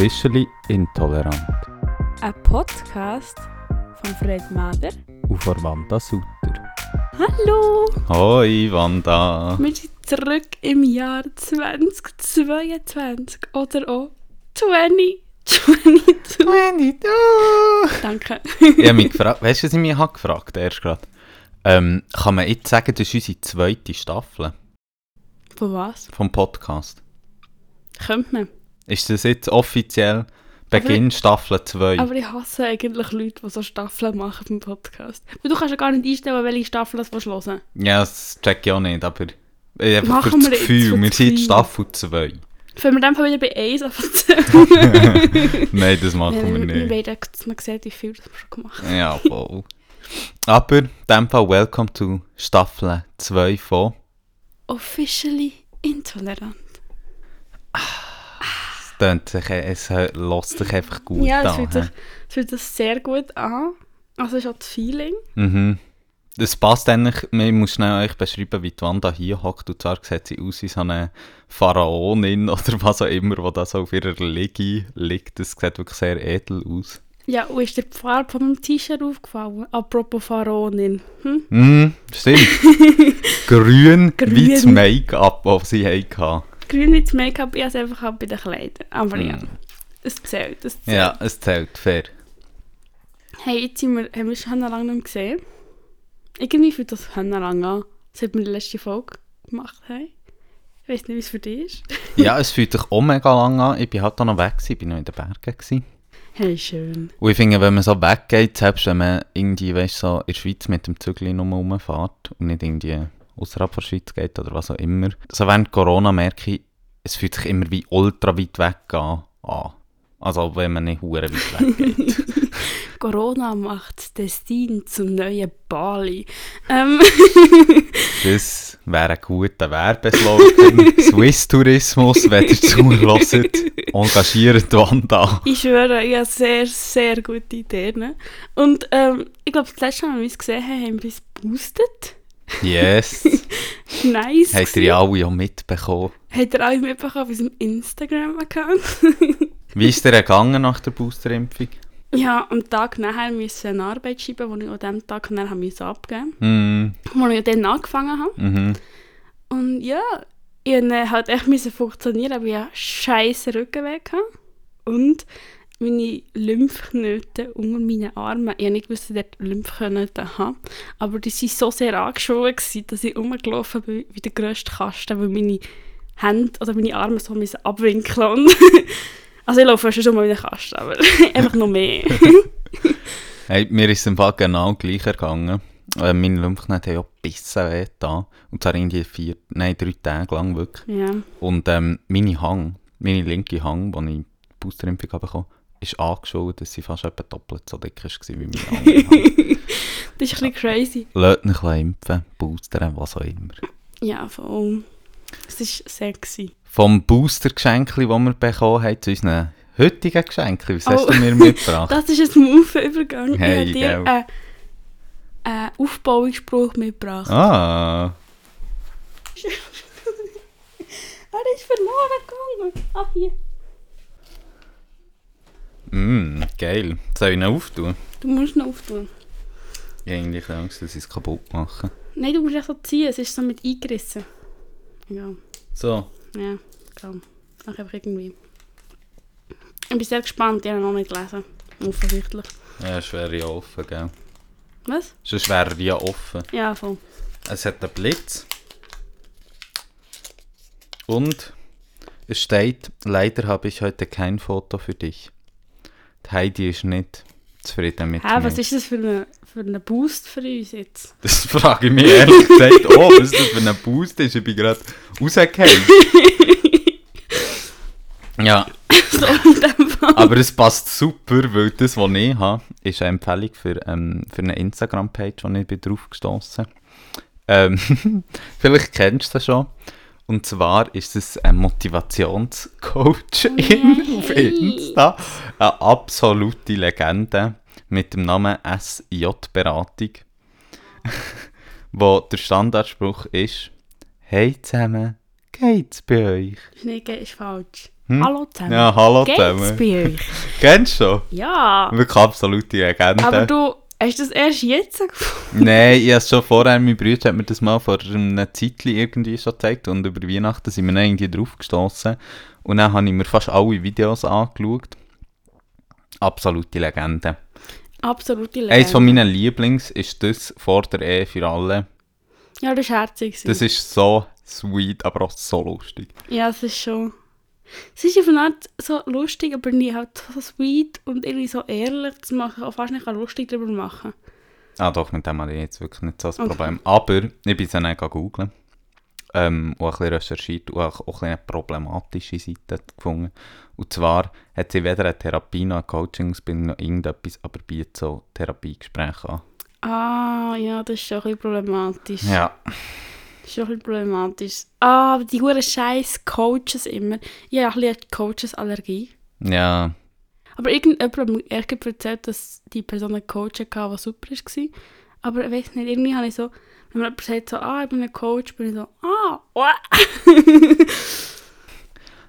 Officially Intolerant Ein Podcast von Fred Mader. und von Wanda Sutter. Hallo! Hoi Wanda! Wir sind zurück im Jahr 2022 oder auch 2022. Danke. ich habe mich gefragt, weißt du, was ich mich habe gefragt erst gerade? Ähm, kann man jetzt sagen, das ist unsere zweite Staffel Von was? vom Podcast? Könnte man. Ist das jetzt offiziell Beginn Staffel 2? Aber ich hasse eigentlich Leute, die so Staffeln machen vom Podcast. Weil du kannst ja gar nicht einstellen, welche Staffel das willst hören Ja, das check ich auch nicht, aber ich einfach Machen das wir Gefühl, für wir sind. Staffel 2. Wenn wir dann wieder bei 1 anfangen. Nein, das machen Ja, wir wir, wir nicht. beide, dass man sieht, wie viel das wir schon gemacht haben. Ja, voll. Aber in dem Fall welcome to Staffel 2 von Officially intolerant. Es tönt sich, es lässt sich einfach gut ja, es an. fühlt, sich, es fühlt sich sehr gut an. Also es ist auch das Feeling. Mhm. Das passt eigentlich, ich muss schnell euch beschreiben, wie die Wanda hier hockt. Und zwar sieht sie aus wie so eine Pharaonin oder was auch immer, die da so auf ihrer Liege liegt. Das sieht wirklich sehr edel aus. Ja, und ist dir die Farbe von meinem T-Shirt aufgefallen? Apropos Pharaonin. Hm? Mhm, stimmt. Grün, wie das Grün. Make-up, das sie hatten. Grün das Make-up, ich habe es einfach auch bei den Kleidern. Aber ja, Mhm. es zählt, es zählt. Ja, es zählt, fair. Hey, jetzt sind wir, haben wir schon lange nicht gesehen. Irgendwie fühlt das schon lange an, seit wir die letzte Folge gemacht haben. Ich weiß nicht, wie es für dich ist. Ja, es fühlt sich auch mega lang an. Ich war halt auch noch weg, gewesen, ich war noch in den Bergen. Gewesen. Hey, schön. Und ich finde, wenn man so weggeht, selbst wenn man irgendwie, weißt, so in der Schweiz mit dem Zügel rumfährt und nicht irgendwie außerhalb der Schweiz geht oder was auch immer, so während Corona merke ich, es fühlt sich immer wie ultra weit weg an. an. Also wenn man nicht hure weit weggeht. Corona macht das Destin zum neuen Bali. Ähm, das wäre ein guter Werbeslogan. Swiss Tourismus, wenn ihr zuhört, engagiert Wanda. ich schwöre, ich habe sehr, sehr gute Ideen. Und ähm, ich glaube, das letzte Mal, als wir uns gesehen haben, haben wir es boostet. Yes. Nice. Habt ihr ja alle auch mitbekommen. Habt ihr alle mitbekommen auf unserem Instagram-Account? Wie ist dir gegangen nach der Boosterimpfung? ja, am Tag nachher musste ich eine Arbeit schreiben, die ich an diesem Tag nachher musste abgeben musste. Wo ich dann angefangen habe. mhm. Und ja, ich musste halt echt funktionieren, aber ich hatte scheiße Rückenweg. gehabt. Und meine Lymphknoten unter meinen Armen, ich habe nicht ich dort Lymphknoten habe, aber die waren so sehr angeschwollen, gewesen, dass ich rumgelaufen bin wie der grösste Kasten, weil meine Hände oder meine Arme so müssen abwinkeln Also ich laufe schon mal wie ein Kasten, aber einfach noch mehr. Hey, mir ist es im Fall genau gleich ergangen. Äh, meine Lymphknoten haben ja bissen weh da. Und zwar irgendwie vier, nein, drei Tage lang wirklich. ja. Und ähm, meine Hang, meine linke Hang, die ich die Boosterimpfung habe bekommen, ist angeschaut, dass sie fast etwa doppelt so dick war wie Hang. Das ist ein bisschen crazy. Lasst mich impfen, boostern, was auch immer. Ja, voll. Es ist sexy. Vom Booster-Geschenkli, das wir bekommen haben, zu unseren heutigen Geschenkli. Was hast Oh. du mir mitgebracht? Das ist ein Smooth-Übergang. Hey, ich habe dir einen, Aufbauungsspruch mitgebracht. ah, Er ist verloren gegangen. Ah, hier. Mm, geil. Soll ich ihn auftun? Du musst ihn auftun. Ich habe eigentlich Angst, dass ich es kaputt mache. Nein, du musst so ziehen. Es ist so mit eingerissen. Ja, So. ja, komm. Mach einfach irgendwie. Ich bin sehr gespannt. Ich habe ihn noch nicht gelesen. Offensichtlich. Ja, es wäre ja offen, gell? Was? Sonst wäre ja offen. Ja, voll. Es hat einen Blitz. Und es steht, leider habe ich heute kein Foto für dich. Die Heidi ist nicht zufrieden mit Hä, mir. was ist das für ein für eine Boost für uns jetzt? Das frage ich mich ehrlich gesagt. Oh, was das für ein Boost ist. Ich bin gerade rausgefallen. ja, so in dem Fall. aber es passt super, weil das, was ich habe, ist eine Empfehlung für, ähm, für eine Instagram-Page, wo ich bin drauf gestossen ähm, Vielleicht kennst du das schon. Und zwar ist es ein Motivationscoach Yay. auf Insta. Eine absolute Legende mit dem Namen SJ-Beratung. wo der Standardspruch ist: Hey zusammen, geht's bei euch? Nicht, ist falsch. Hm? Hallo zusammen. Ja, hallo Geht's zusammen. bei euch? Kennst du schon? Ja. Wirklich absolute Legende. Aber du hast das erst jetzt gefunden? Nein, ich habe schon vorher, mein Bruder hat mir das mal vor einer Zeit irgendwie schon gezeigt und über Weihnachten sind wir dann irgendwie drauf gestossen. Und dann habe ich mir fast alle Videos angeschaut. Absolute Legende. Absolute Legende. Eines von meinen Lieblings ist das vor der Ehe für alle. Ja, das war herzig. Das ist so sweet, aber auch so lustig. Ja, es ist schon... Es ist auf eine Art so lustig, aber nie halt so sweet und irgendwie so ehrlich zu machen, auch fast nicht lustig darüber machen. Ah doch, mit dem habe ich jetzt wirklich nicht so das Okay. Problem. Aber ich bin dann auch googeln. Ähm, und ein bisschen recherchiert und auch, auch ein bisschen eine problematische Seite gefunden. Und zwar hat sie weder eine Therapie noch eine Coaching-Ausbildung noch irgendetwas, aber bietet so Therapiegespräche an. Ah, ja, das ist schon ein bisschen problematisch. Ja. Das ist schon ein bisschen problematisch. Ah, aber die guten scheiß Coaches immer. Ich habe ein bisschen Coaches-Allergie. Ja. Aber irgendjemand hat mir erzählt, dass die Person einen Coach hatte, der super war. Aber ich weiß nicht, irgendwie habe ich so, wenn mir jemand sagt, so, ah, ich bin ein Coach, bin ich so, ah, oh.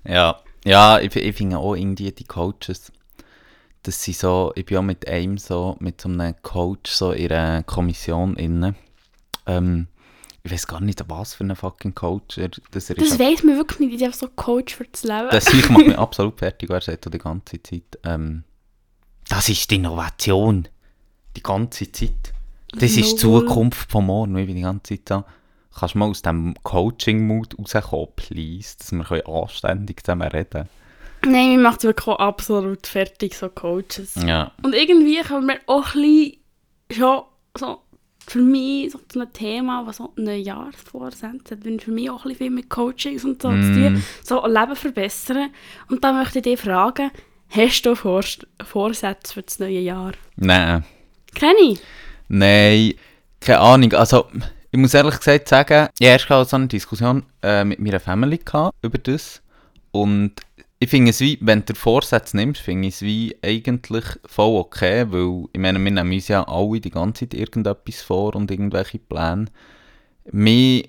Ja. Ja, ich, ich finde auch irgendwie die Coaches, dass sie so, ich bin auch mit einem so, mit so einem Coach so in einer Kommission inne. Ähm, ich weiß gar nicht, was für ein fucking Coach er, dass er Das weiss man wirklich nicht, ich bin so Coach für das Leben. Das ich macht mich absolut fertig, er sagt die ganze Zeit, ähm, das ist die Innovation. Die ganze Zeit. Das ist die. Zukunft von morgen. Ich bin die ganze Zeit so, kannst du mal aus dem Coaching-Mood rauskommen, please, dass wir können anständig zusammen reden Nein, mir macht es wirklich auch absolut fertig, so Coaches. Ja. Und irgendwie kann man auch ein bisschen schon so für mich so zu einem Thema, was so ein Jahresvorsätze hat, wenn für mich auch ein bisschen viel mit Coachings und so zu tun, Mm. so ein Leben verbessern. Und da möchte ich dich fragen, hast du Vor Vorsätze für das neue Jahr? Nein. Ich. Nein, keine Ahnung. Also, ich muss ehrlich gesagt sagen, ich habe erst so eine Diskussion äh, mit meiner Family gehabt über das. Und ich finde es wie, wenn du Vorsätze nimmst, finde ich es wie eigentlich voll okay, weil ich meine, wir nehmen uns ja alle die ganze Zeit irgendetwas vor und irgendwelche Pläne. Mir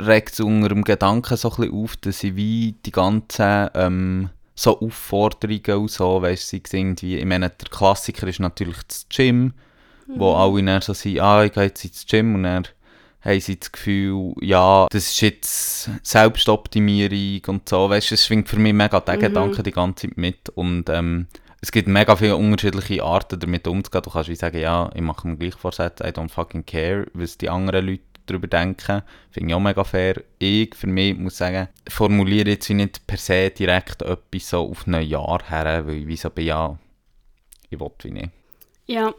regt es unter dem Gedanken so ein bisschen auf, dass ich wie die ganzen ähm, so Aufforderungen und so, weißt du, irgendwie, ich meine, der Klassiker ist natürlich das Gym, wo alle dann so sind, ah, ich gehe jetzt ins Gym und dann haben sie das Gefühl, ja, das ist jetzt Selbstoptimierung und so, weißt du, es schwingt für mich mega der Mhm. Gedanke die ganze Zeit mit und ähm, es gibt mega viele unterschiedliche Arten damit umzugehen. Du kannst wie sagen, ja, ich mache mir gleich Vorsätze, I don't fucking care, was die anderen Leute darüber denken. Finde ich auch mega fair. Ich, für mich, muss sagen, formuliere jetzt wie nicht per se direkt etwas so auf ein Jahr her, weil ich wie so bin, ja, ich will wie nicht. Ja,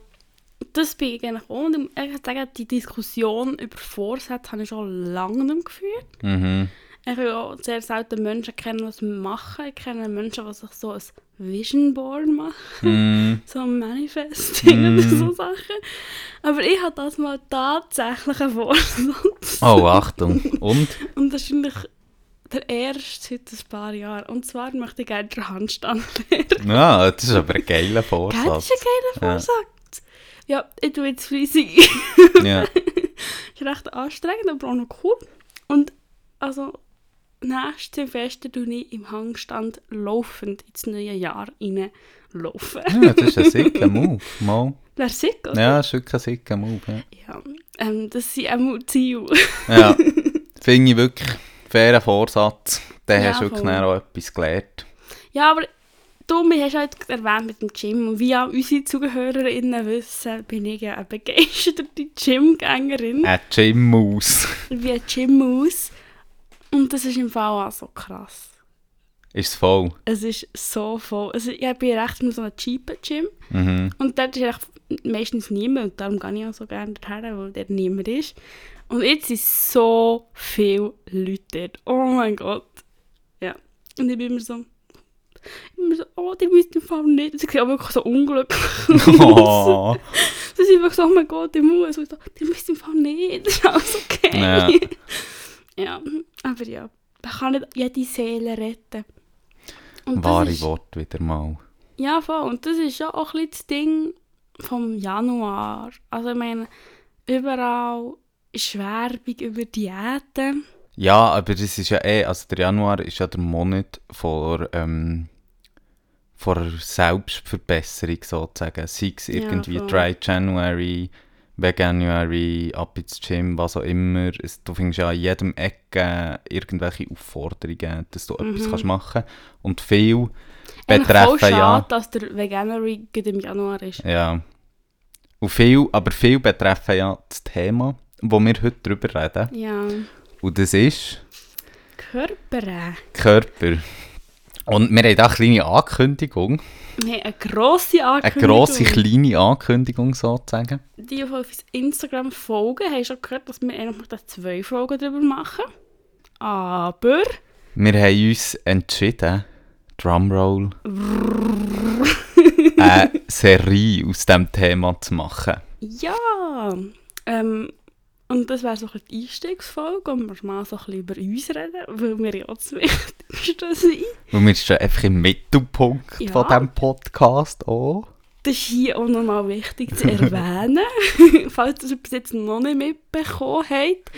das bin ich eigentlich auch. Und ich ehrlich sagen, die Diskussion über Vorsätze habe ich schon lange nicht geführt. Mhm. Ich will auch sehr selten Menschen kennen, die es machen. Ich kenne Menschen, die sich so ein Vision Board machen. Mm, so ein Manifesting Mm. oder so Sachen. Aber ich habe das mal tatsächlich einen Vorsatz. Oh, Achtung. Und? Und eigentlich der erste seit ein paar Jahren. Und zwar möchte ich gerne den Handstand lernen. Ja, das ist aber ein geiler Gell, das Vorsatz. ist ein geiler. Vorsatz. Ja, ich tue jetzt fleissig. Ja. ist recht anstrengend, aber auch noch cool. Und also, nächstes Silvester tue ich im Hangstand laufend ins neue Jahr reinlaufen. ja, das ist ein sicker Move. Mal. Wäre sick, oder? Ja, das ist wirklich ein sicker Move. Ja, Ja, ähm, das sind auch Ziele. ja. finde ich wirklich fairen Vorsatz. Dann Ja, hast du wirklich auch etwas gelernt. Ja, aber du, hast halt erwähnt mit dem Gym. Und wie auch unsere ZuhörerInnen wissen, bin ich ja eine begeisterte Gymgängerin. Ein Gym-Maus. Wie ein Gym-Maus. Und das ist im Fall auch so krass. Ist es voll. Es ist so voll. Also ich bin recht in so einem cheapen Gym. Mhm. Und dort ist echt meistens niemand. Und darum gehe ich auch so gerne dorthin, weil dort niemand ist. Und jetzt sind so viele Leute dort. Oh mein Gott. Ja. Und ich bin immer so... Ich bin immer so, oh, die müssen im Fall nicht. Sie sehen wirklich so unglücklich. Oh. Sie sind wirklich so, oh mein Gott, die muss. Und ich so, die müssen im Fall nicht. Das ist alles okay. Ja. ja, aber ja. Man kann nicht jede Seele retten. Und Wahre ist- Wort wieder mal. ja, voll. Und das ist ja auch ein bisschen das Ding vom Januar. Also ich meine, überall ist Werbung über Diäten. Ja, aber das ist ja eh, also der Januar ist ja der Monat vor, ähm, vor Selbstverbesserung sozusagen. Sei es Ja, irgendwie voll. Dry January, Veganuary, ab ins Gym, was auch immer. Es, du findest ja an jedem Ecke irgendwelche Aufforderungen, dass du etwas Mhm. kannst machen Und viel Eigentlich voll betreffen schade, ja... dass der Veganuary im Januar ist. Ja. Und viel, aber viel betreffen ja das Thema, wo wir heute drüber reden. Ja. Und das ist... Körper. Körper. Und wir haben da eine kleine Ankündigung. Wir haben eine grosse Eine Ankündigung. grosse, kleine Ankündigung sozusagen. Die, die auf Instagram folgen, haben schon gehört, dass wir eigentlich noch zwei Folgen darüber machen. Aber... Wir haben uns entschieden, Drumroll, eine Serie aus diesem Thema zu machen. Ja! Ähm, und das wäre so ein die Einstiegsfolge, und wir mal so ein bisschen über uns reden, weil wir ja das Wichtigste sind. Und wir stehen einfach im Mittelpunkt Ja. von diesem Podcast auch. Das ist hier auch nochmal wichtig zu erwähnen, falls ihr es bis jetzt noch nicht mitbekommen habt.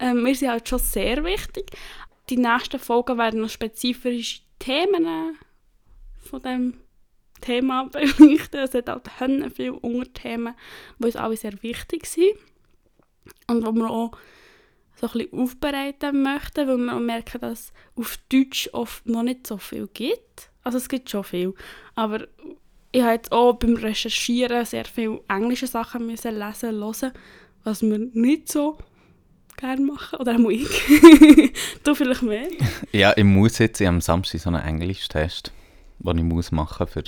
Ähm, wir sind halt schon sehr wichtig. Die nächsten Folgen werden noch spezifische Themen von dem Thema beleuchten. Es hat halt viele Unterthemen, die uns alle sehr wichtig sind. Und wo wir auch so ein bisschen aufbereiten möchten, weil wir auch merken, dass es auf Deutsch oft noch nicht so viel gibt. Also es gibt schon viel, aber ich habe jetzt auch beim Recherchieren sehr viele englische Sachen müssen lesen, hören, was wir nicht so gerne machen. Oder auch ich. du vielleicht mehr. Ja, ich muss jetzt, ich am Samstag so einen Englisch-Test, den ich muss machen für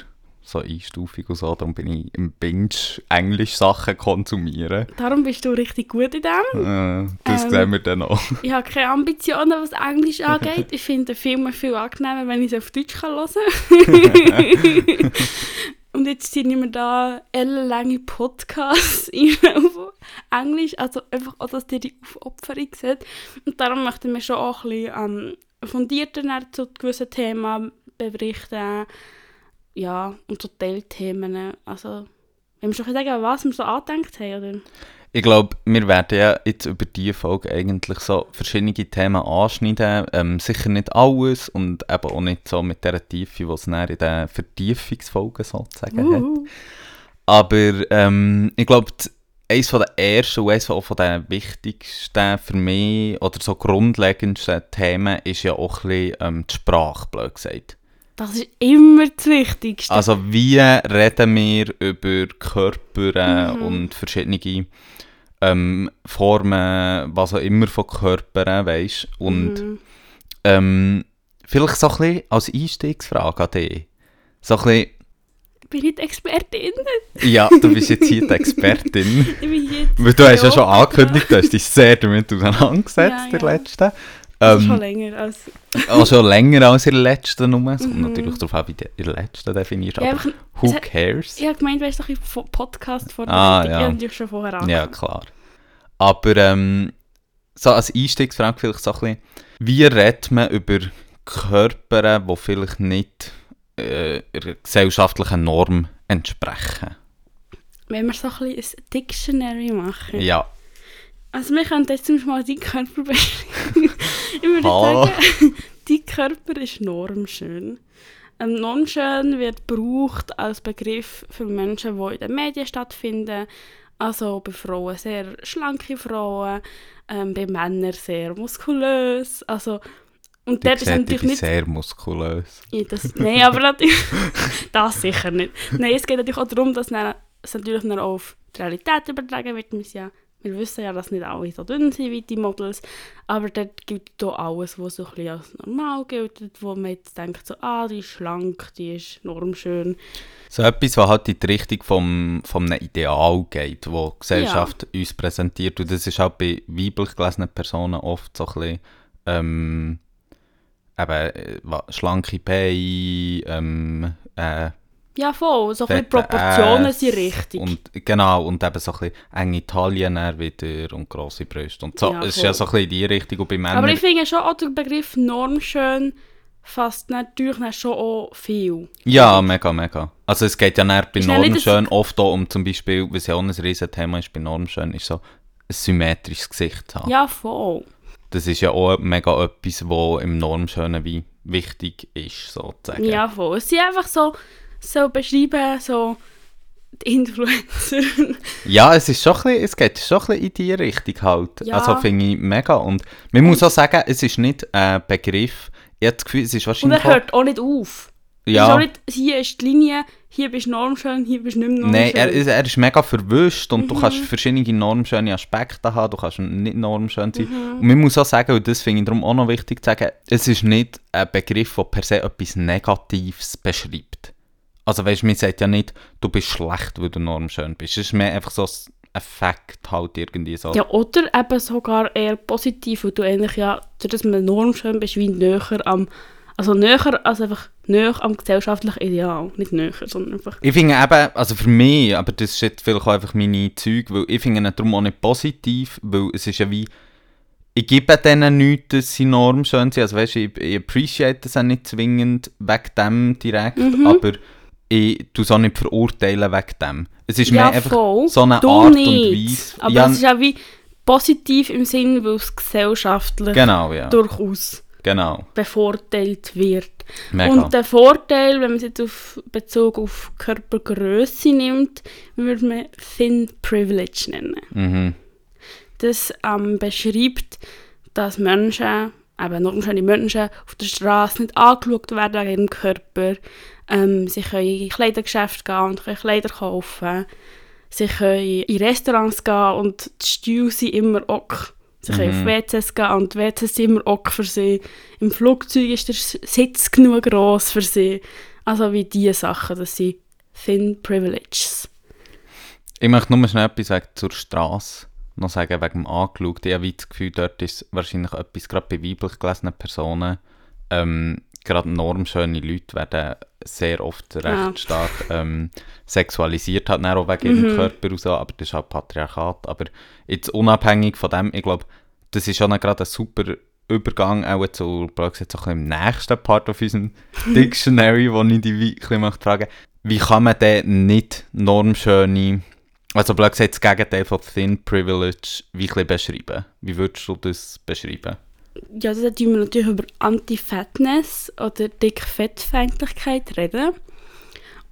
so Einstufung und so. Darum bin ich im Binge Englisch-Sachen konsumieren. Darum bist du richtig gut in dem. Äh, das Ähm. sehen wir dann auch. Ich habe keine Ambitionen, was Englisch angeht. Ich finde Filme viel angenehmer, wenn ich sie auf Deutsch kann hören. Und jetzt sind wir da ellenlange Podcasts auf Englisch. Also einfach auch, dass ihr die Aufopferung seht. Und darum möchten wir schon auch ein bisschen ähm, fundierter zu gewissen Themen berichten. Ja, und so Teilthemen. Also, wenn wir schon sagen, was wir so angedenkt haben, oder? Ich glaube, wir werden ja jetzt über diese Folge eigentlich so verschiedene Themen anschneiden. Ähm, sicher nicht alles und eben auch nicht so mit der Tiefe, die es in den Vertiefungsfolgen sozusagen hat. Uh, Aber ähm, ich glaube, eines der ersten und eines auch von den wichtigsten für mich oder so grundlegendsten Themen ist ja auch ein bisschen ähm, die Sprache, blöd gesagt. Das ist immer das Wichtigste. Also wie reden wir über Körper äh, Mhm. und verschiedene ähm, Formen, was auch immer von Körpern, weißt Und Mhm. ähm, vielleicht so ein bisschen als Einstiegsfrage an dich. So ein bisschen, bin ich die Expertin? ja, du bist jetzt hier die Expertin. Ich bin die Weil du hast ja schon angekündigt, du hast dich sehr damit auseinandergesetzt, Ja, der ja. Also schon Ähm, länger als... auch schon länger als in der letzten Nummer. Es kommt Mhm. natürlich darauf an, wie du in der letzten definierst. Ja, aber who hat- cares? ich habe gemeint, weißt du, ein Podcast vor Ah, Ich ja. natürlich schon vorher angefangen. Ja, klar. Aber ähm, so als Einstiegsfrage vielleicht so ein bisschen, wie redet man über Körper, die vielleicht nicht äh, gesellschaftlichen Norm entsprechen? Wenn wir so ein bisschen ein Dictionary machen. Ja, Also wir können jetzt zum Beispiel mal deinen Körper beschreiben. ich würde Hallo. sagen, dein Körper ist normschön. Ähm, normschön wird gebraucht als Begriff für Menschen, die in den Medien stattfinden. Also bei Frauen sehr schlanke Frauen, ähm, bei Männern sehr muskulös. Also, und dort ist natürlich nicht sehr muskulös. Ja, das, nein, aber natürlich, das sicher nicht. Nein, es geht natürlich auch darum, dass es natürlich auch auf die Realität übertragen wird. Wir, ja, wir wissen ja, dass nicht alle so dünn sind wie die Models, aber dort gilt da alles, was so ein bisschen als normal gilt, wo man jetzt denkt, so, ah, die ist schlank, die ist normschön. So etwas, was halt in die Richtung vom, vom einem Ideal geht, wo die Gesellschaft uns präsentiert. Und das ist auch bei weiblich gelesenen Personen oft so ein bisschen, ähm, eben, äh, schlanke Beine, ähm, äh, Ja, voll, so ein Proportionen sind richtig. Und, genau, und eben so ein bisschen enge dann wieder und grosse Brüste. Und so, Ja, es ist ja so ein bisschen in die Richtung. Und bei Männern, aber ich finde schon auch der Begriff normschön fasst natürlich schon auch viel. Ja, mega, mega. Also es geht ja bei Normschön oft auch um zum Beispiel, was ja auch ein riesen Thema ist bei Normschön, ist so ein symmetrisches Gesicht haben. Ja, voll. das ist ja auch mega etwas, was im Normschönen wie wichtig ist, sozusagen. Ja, voll. Es sind einfach so, so beschreiben, so die Influencer. Ja, es, ist schon ein bisschen, es geht schon ein bisschen in die Richtung halt. Ja. Also finde ich mega. Und man muss auch sagen, es ist nicht ein Begriff, ich habe das Gefühl, es ist Und wahrscheinlich er hört auch nicht auf. Ist ja, auch nicht, hier ist die Linie, hier bist du normschön, hier bist du nicht normschön. Nein, er, ist- er ist mega verwischt und du Mhm. kannst verschiedene normschöne Aspekte haben, du kannst nicht normschön sein. Mhm. Und man muss auch sagen, und das finde ich darum auch noch wichtig zu sagen, es ist nicht ein Begriff, der per se etwas Negatives beschreibt. Also weißt du, man sagt ja nicht, du bist schlecht, weil du normschön bist. Es ist mehr einfach so ein Fakt halt irgendwie so. Ja, oder eben sogar eher positiv, weil du eigentlich ja, dass man normschön bist, wie näher am, also näher, also einfach näher am gesellschaftlichen Ideal. Nicht näher, sondern einfach, Ich finde eben, also für mich, aber das ist jetzt vielleicht auch einfach meine Zeug, weil ich finde ihn darum auch nicht positiv, weil es ist ja wie, ich gebe denen nichts, dass sie normschön sind, also weißt du, ich, ich appreciate das auch nicht zwingend wegen dem direkt, Mhm. aber ich tue es auch nicht verurteilen wegen dem. Es ist ja mehr einfach voll, so eine du Art nicht. und Weise. Aber ja, es ist auch wie positiv im Sinn, weil es gesellschaftlich genau, ja, durchaus genau, bevorteilt wird. mega. Und der Vorteil, wenn man es jetzt auf Bezug auf Körpergröße nimmt, würde man Thin Privilege nennen. mhm. Das ähm, beschreibt, dass Menschen, eben normschöne Menschen, auf der Straße nicht angeschaut werden wegen ihrem Körper. Ähm, sie können in Kleidergeschäfte gehen und können Kleider kaufen. Sie können in Restaurants gehen und die Stühle sind immer ok. Sie können Mhm. auf WCs gehen und die WCs sind immer ok für sie. Im Flugzeug ist der Sitz genug gross für sie. Also wie diese Sachen, das sind Thin Privileges. Ich möchte nur schnell etwas wegen zur Straße noch sagen, wegen dem Angeschaut. Ich habe das Gefühl, dort ist wahrscheinlich etwas, gerade bei weiblich gelesenen Personen, ähm, gerade normschöne Leute werden sehr oft recht Ja. stark ähm, sexualisiert, halt auch wegen ihrem Mhm. Körper und so, aber das ist halt Patriarchat. Aber jetzt unabhängig von dem, ich glaube, das ist schon gerade ein super Übergang auch zu, blöd gesagt, so ein bisschen im nächsten Part auf unserem Dictionary, wo ich dich wie- ein bisschen möchte wie kann man denn nicht normschöne, also blöd gesagt, das Gegenteil von Thin Privilege, wie ein beschreiben? Wie würdest du das beschreiben? Ja, da tun wir natürlich über Anti-Fatness oder Dick-Fettfeindlichkeit reden.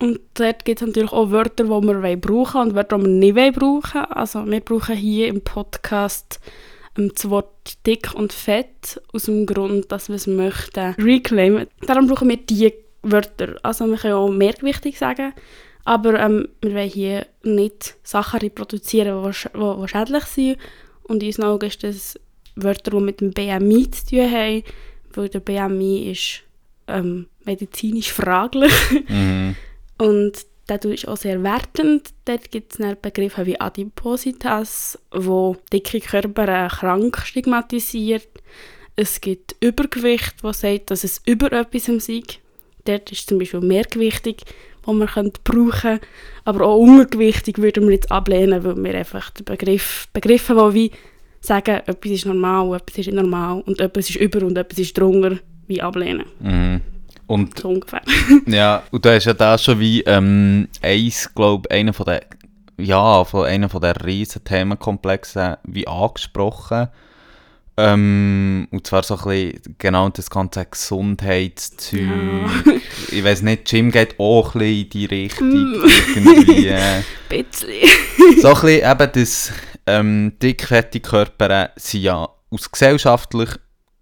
Und dort gibt es natürlich auch Wörter, die wir brauchen und Wörter, die wir nicht brauchen. Also wir brauchen hier im Podcast ähm, das Wort dick und fett aus dem Grund, dass wir es möchten reclaimen. Darum brauchen wir diese Wörter. Also wir können auch mehrgewichtig sagen, aber ähm, wir wollen hier nicht Sachen reproduzieren, die, sch die, schädlich sind. Und in unseren Augen ist das Wörter, die mit dem BMI zu tun haben, weil der BMI ist ähm, medizinisch fraglich Mhm. und der ist auch sehr wertend. Dort gibt es Begriffe wie Adipositas, wo dicke Körper äh, krank stigmatisiert. Es gibt Übergewicht, wo sagt, dass es über etwas sei. Dort ist zum Beispiel mehrgewichtig, wo man könnte brauchen Aber auch untergewichtig würden wir jetzt ablehnen, weil wir einfach den Begriff, Begriffe, die wie sagen, etwas ist normal, etwas ist nicht normal und etwas ist über und etwas ist drunter, wie ablehnen. Mhm. Und So ungefähr. ja, und du hast ja da schon wie ähm, eins, glaube einer von der ja, von einer von der riesen Themenkomplexen wie angesprochen. Ähm, und zwar so ein bisschen genau das ganze Gesundheitszeug. Ja. Ich weiß nicht, Jim geht auch ein bisschen in die Richtung. Mm. irgendwie, äh, Ein bisschen. so ein bisschen eben das ähm, dickfette Körper sind ja aus gesellschaftlich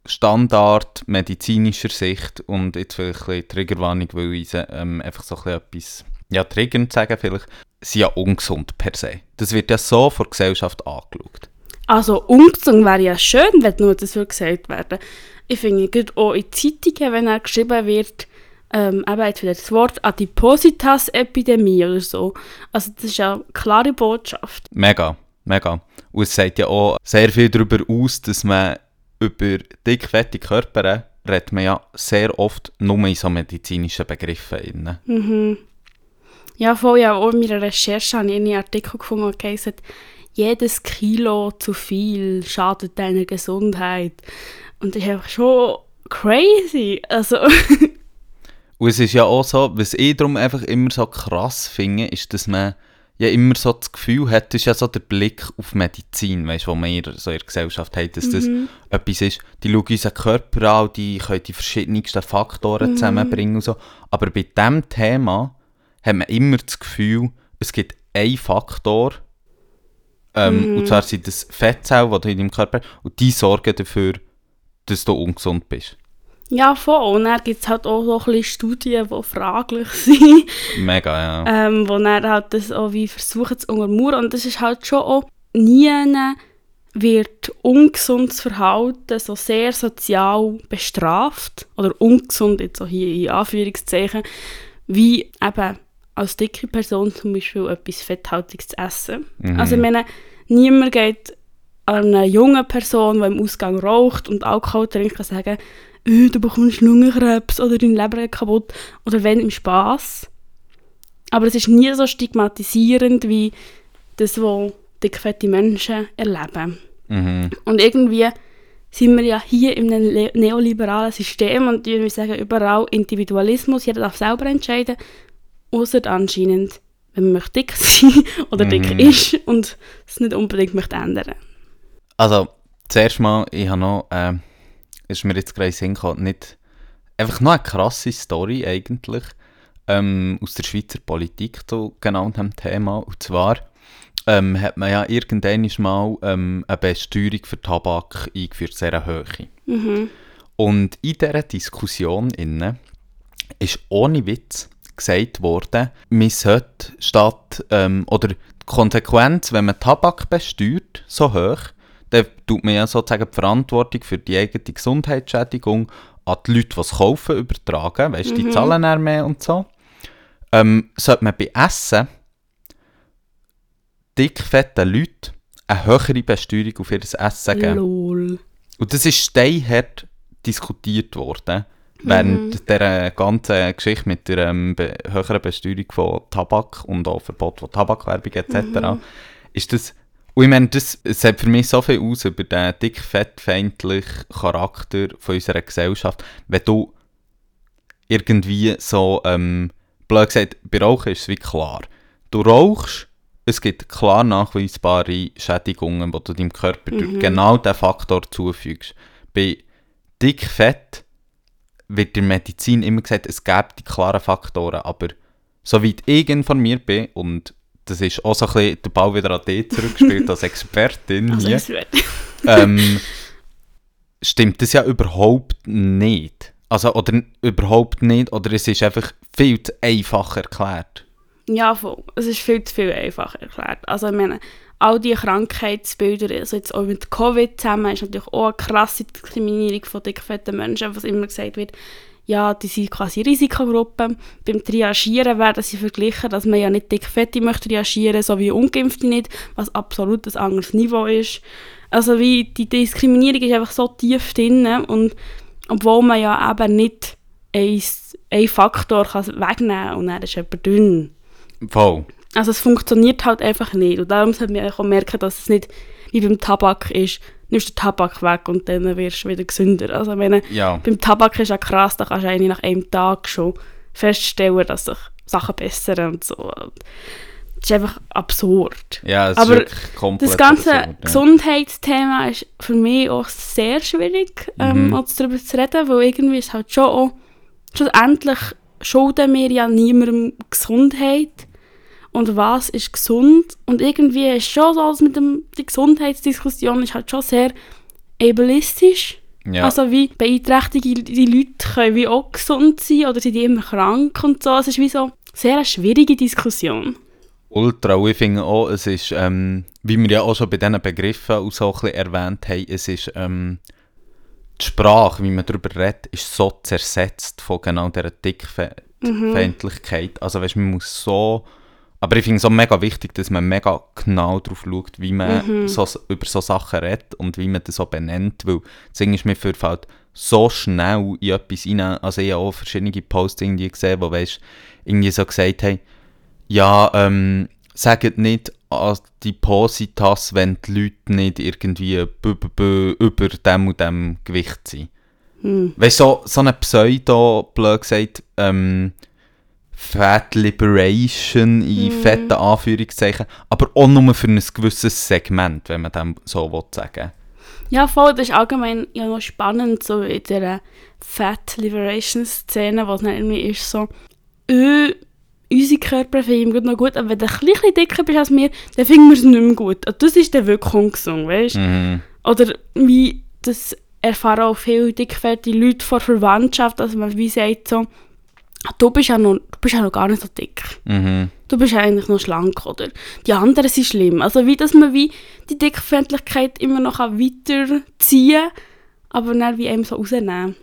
Standard, medizinischer Sicht und jetzt vielleicht ein bisschen Triggerwarnung, weil ich ähm, einfach so ein bisschen etwas, ja, triggernd sagen vielleicht, sind ja ungesund per se. Das wird ja so von der Gesellschaft angeschaut. Also ungesund wäre ja schön, wenn nur das würde gesagt werden. Ich finde gerade auch in Zeitungen, wenn er geschrieben wird, ähm, eben jetzt wieder das Wort Adipositas-Epidemie oder so. Also das ist ja eine klare Botschaft. Mega, mega. Und es sagt ja auch sehr viel darüber aus, dass man über dickfette Körper redet man ja sehr oft nur in so medizinischen Begriffen. Mhm. Ja, voll ja, auch in meiner Recherche habe ich einen Artikel gefunden, der gesagt jedes Kilo zu viel schadet deiner Gesundheit. Und das ist einfach schon crazy. Also, Und es ist ja auch so, was ich darum einfach immer so krass finde, ist, dass man ja immer so das Gefühl hat, das ist ja so der Blick auf Medizin, weißt, wo wir so in der Gesellschaft haben, dass das Mhm. etwas ist, die schauen unseren Körper an, die können die verschiedensten Faktoren Mhm. zusammenbringen und so. Aber bei diesem Thema hat man immer das Gefühl, es gibt einen Faktor, ähm, Mhm. und zwar sind das Fettzellen, die du in deinem Körper hast, und die sorgen dafür, dass du ungesund bist. Ja, voll. Und dann gibt es halt auch so ein Studien, die fraglich sind, Mega, ja. ähm, wo dann halt das auch wie versuchen zu untermauern. Und das ist halt schon auch, nie wird ungesundes Verhalten so sehr sozial bestraft, oder ungesund jetzt auch hier in Anführungszeichen, wie eben als dicke Person zum Beispiel etwas Fetthaltiges zu essen. Mhm. Also ich meine, niemand geht an eine junge Person, die im Ausgang raucht und Alkohol trinkt, kann sagen, «Äh, du bekommst Lungenkrebs oder dein Leber geht kaputt oder wenn im Spaß. Aber es ist nie so stigmatisierend wie das, was dickfette Menschen erleben. Mhm. Und irgendwie sind wir ja hier in einem le- neoliberalen System und wir sagen überall Individualismus, jeder darf selber entscheiden, außer anscheinend, wenn man möchte dick sein oder dick Mhm. ist und es nicht unbedingt möchte ändern. Also, zuerst mal, ich habe noch, ähm, ist mir jetzt gerade Sinn gekommen, nicht, einfach noch eine krasse Story eigentlich, ähm, aus der Schweizer Politik zu genau diesem Thema. Und zwar ähm, hat man ja irgendwann mal ähm, eine Besteuerung für Tabak eingeführt, sehr hohe. Mhm. Und in dieser Diskussion inne ist ohne Witz gesagt worden, man sollte statt, ähm, oder die Konsequenz, wenn man Tabak besteuert, so hoch, dann tut man ja sozusagen die Verantwortung für die eigene Gesundheitsschädigung an die Leute, die es kaufen, übertragen. Weißt du, die zahlen dann mehr und so. Ähm, sollte man bei Essen dickfetten Leuten eine höhere Besteuerung auf ihr Essen geben. Lol. Und das ist steinhart diskutiert worden, während dieser ganzen Geschichte mit der ähm, be höheren Besteuerung von Tabak und auch Verbot von Tabakwerbung etc. Ist das, und ich meine, das sagt für mich so viel aus über den dick-fettfeindlichen Charakter von unserer Gesellschaft, wenn du irgendwie so, ähm, blöd gesagt, bei Rauchen ist es wie klar. Du rauchst, es gibt klar nachweisbare Schädigungen, die du deinem Körper durch genau diesen Faktor zufügst. Bei dick Fett wird in der Medizin immer gesagt, es gäbe die klaren Faktoren, aber soweit ich informiert bin, und das ist auch so ein bisschen der Ball wieder an dich zurückgespielt als Expertin Also hier, ähm, stimmt das ja überhaupt nicht. Also, oder überhaupt nicht, oder es ist einfach viel zu einfach erklärt. Ja, voll. Es ist viel zu viel einfacher erklärt. Also ich meine, all die Krankheitsbilder, also jetzt auch mit Covid zusammen, ist natürlich auch eine krasse Diskriminierung von dickfetten Menschen, was immer gesagt wird, ja, die sind quasi Risikogruppen. Beim Triagieren werden sie verglichen, dass man ja nicht dickfette möchte triagieren, so wie Ungeimpfte nicht, was absolut ein anderes Niveau ist. Also wie die Diskriminierung ist einfach so tief drin und obwohl man ja eben nicht ein, ein Faktor wegnehmen kann und dann ist jemand dünn. Voll. Also es funktioniert halt einfach nicht. Und darum sollte man auch merken, dass es nicht wie beim Tabak ist, nimmst du den Tabak weg und dann wirst du wieder gesünder. Also meine, Ja. beim Tabak ist ja krass, da kannst du eigentlich nach einem Tag schon feststellen, dass sich Sachen bessern und so. Das ist einfach absurd. Ja, es Aber ist komplett Das ganze absurd, ja. Gesundheitsthema ist für mich auch sehr schwierig, ähm, Mhm. darüber zu reden, weil irgendwie ist halt schon auch, schlussendlich schulden wir ja niemandem Gesundheit und was ist gesund und irgendwie ist schon so, dass mit dem, die Gesundheitsdiskussion ist halt schon sehr ableistisch. Ja. Also wie beeinträchtigte die Leute können wie auch gesund sein oder sind die immer krank und so. Es ist wie so sehr eine schwierige Diskussion. Ultra. Ich finde auch, es ist, ähm, wie wir ja auch schon bei diesen Begriffen auch so ein bisschen erwähnt haben, es ist, ähm, die Sprache, wie man darüber redet, ist so zersetzt von genau dieser Dickfeindlichkeit. Also weißt, man muss so... Aber ich finde es auch mega wichtig, dass man mega genau darauf schaut, wie man so, über so Sachen redet und wie man das so benennt, weil das Ding ist, mir fällt so schnell in etwas rein. Also ich habe auch verschiedene Posts irgendwie gesehen, wo weißt, irgendwie so gesagt haben, ja, ähm, sagt nicht Adipositas, wenn die Leute nicht irgendwie über dem und dem Gewicht sind. Hm. Weißt du, so, so eine Pseudo, blöd gesagt, ähm, Fat Liberation in Mhm. fetten Anführungszeichen, aber auch nur für ein gewisses Segment, wenn man dem so will sagen Ja, voll, das ist allgemein ja noch spannend, so in dieser Fat Liberation Szene, wo es dann irgendwie ist so, äh, unsere Körper finden wir noch gut, aber wenn du ein bisschen dicker bist als wir, dann finden wir es nicht mehr gut. Und das ist dann wirklich ungesund, weißt du? Mhm. Oder wie, das erfahren auch viele dickfette Leute vor Verwandtschaft, dass man wie sagt so, «Ah, du bist ja noch, du bist ja noch gar nicht so dick. Mhm. Du bist ja eigentlich noch schlank, oder? Die anderen sind schlimm. Also wie, dass man wie die Dickfeindlichkeit immer noch kann weiterziehen aber dann wie einem so rausnehmen.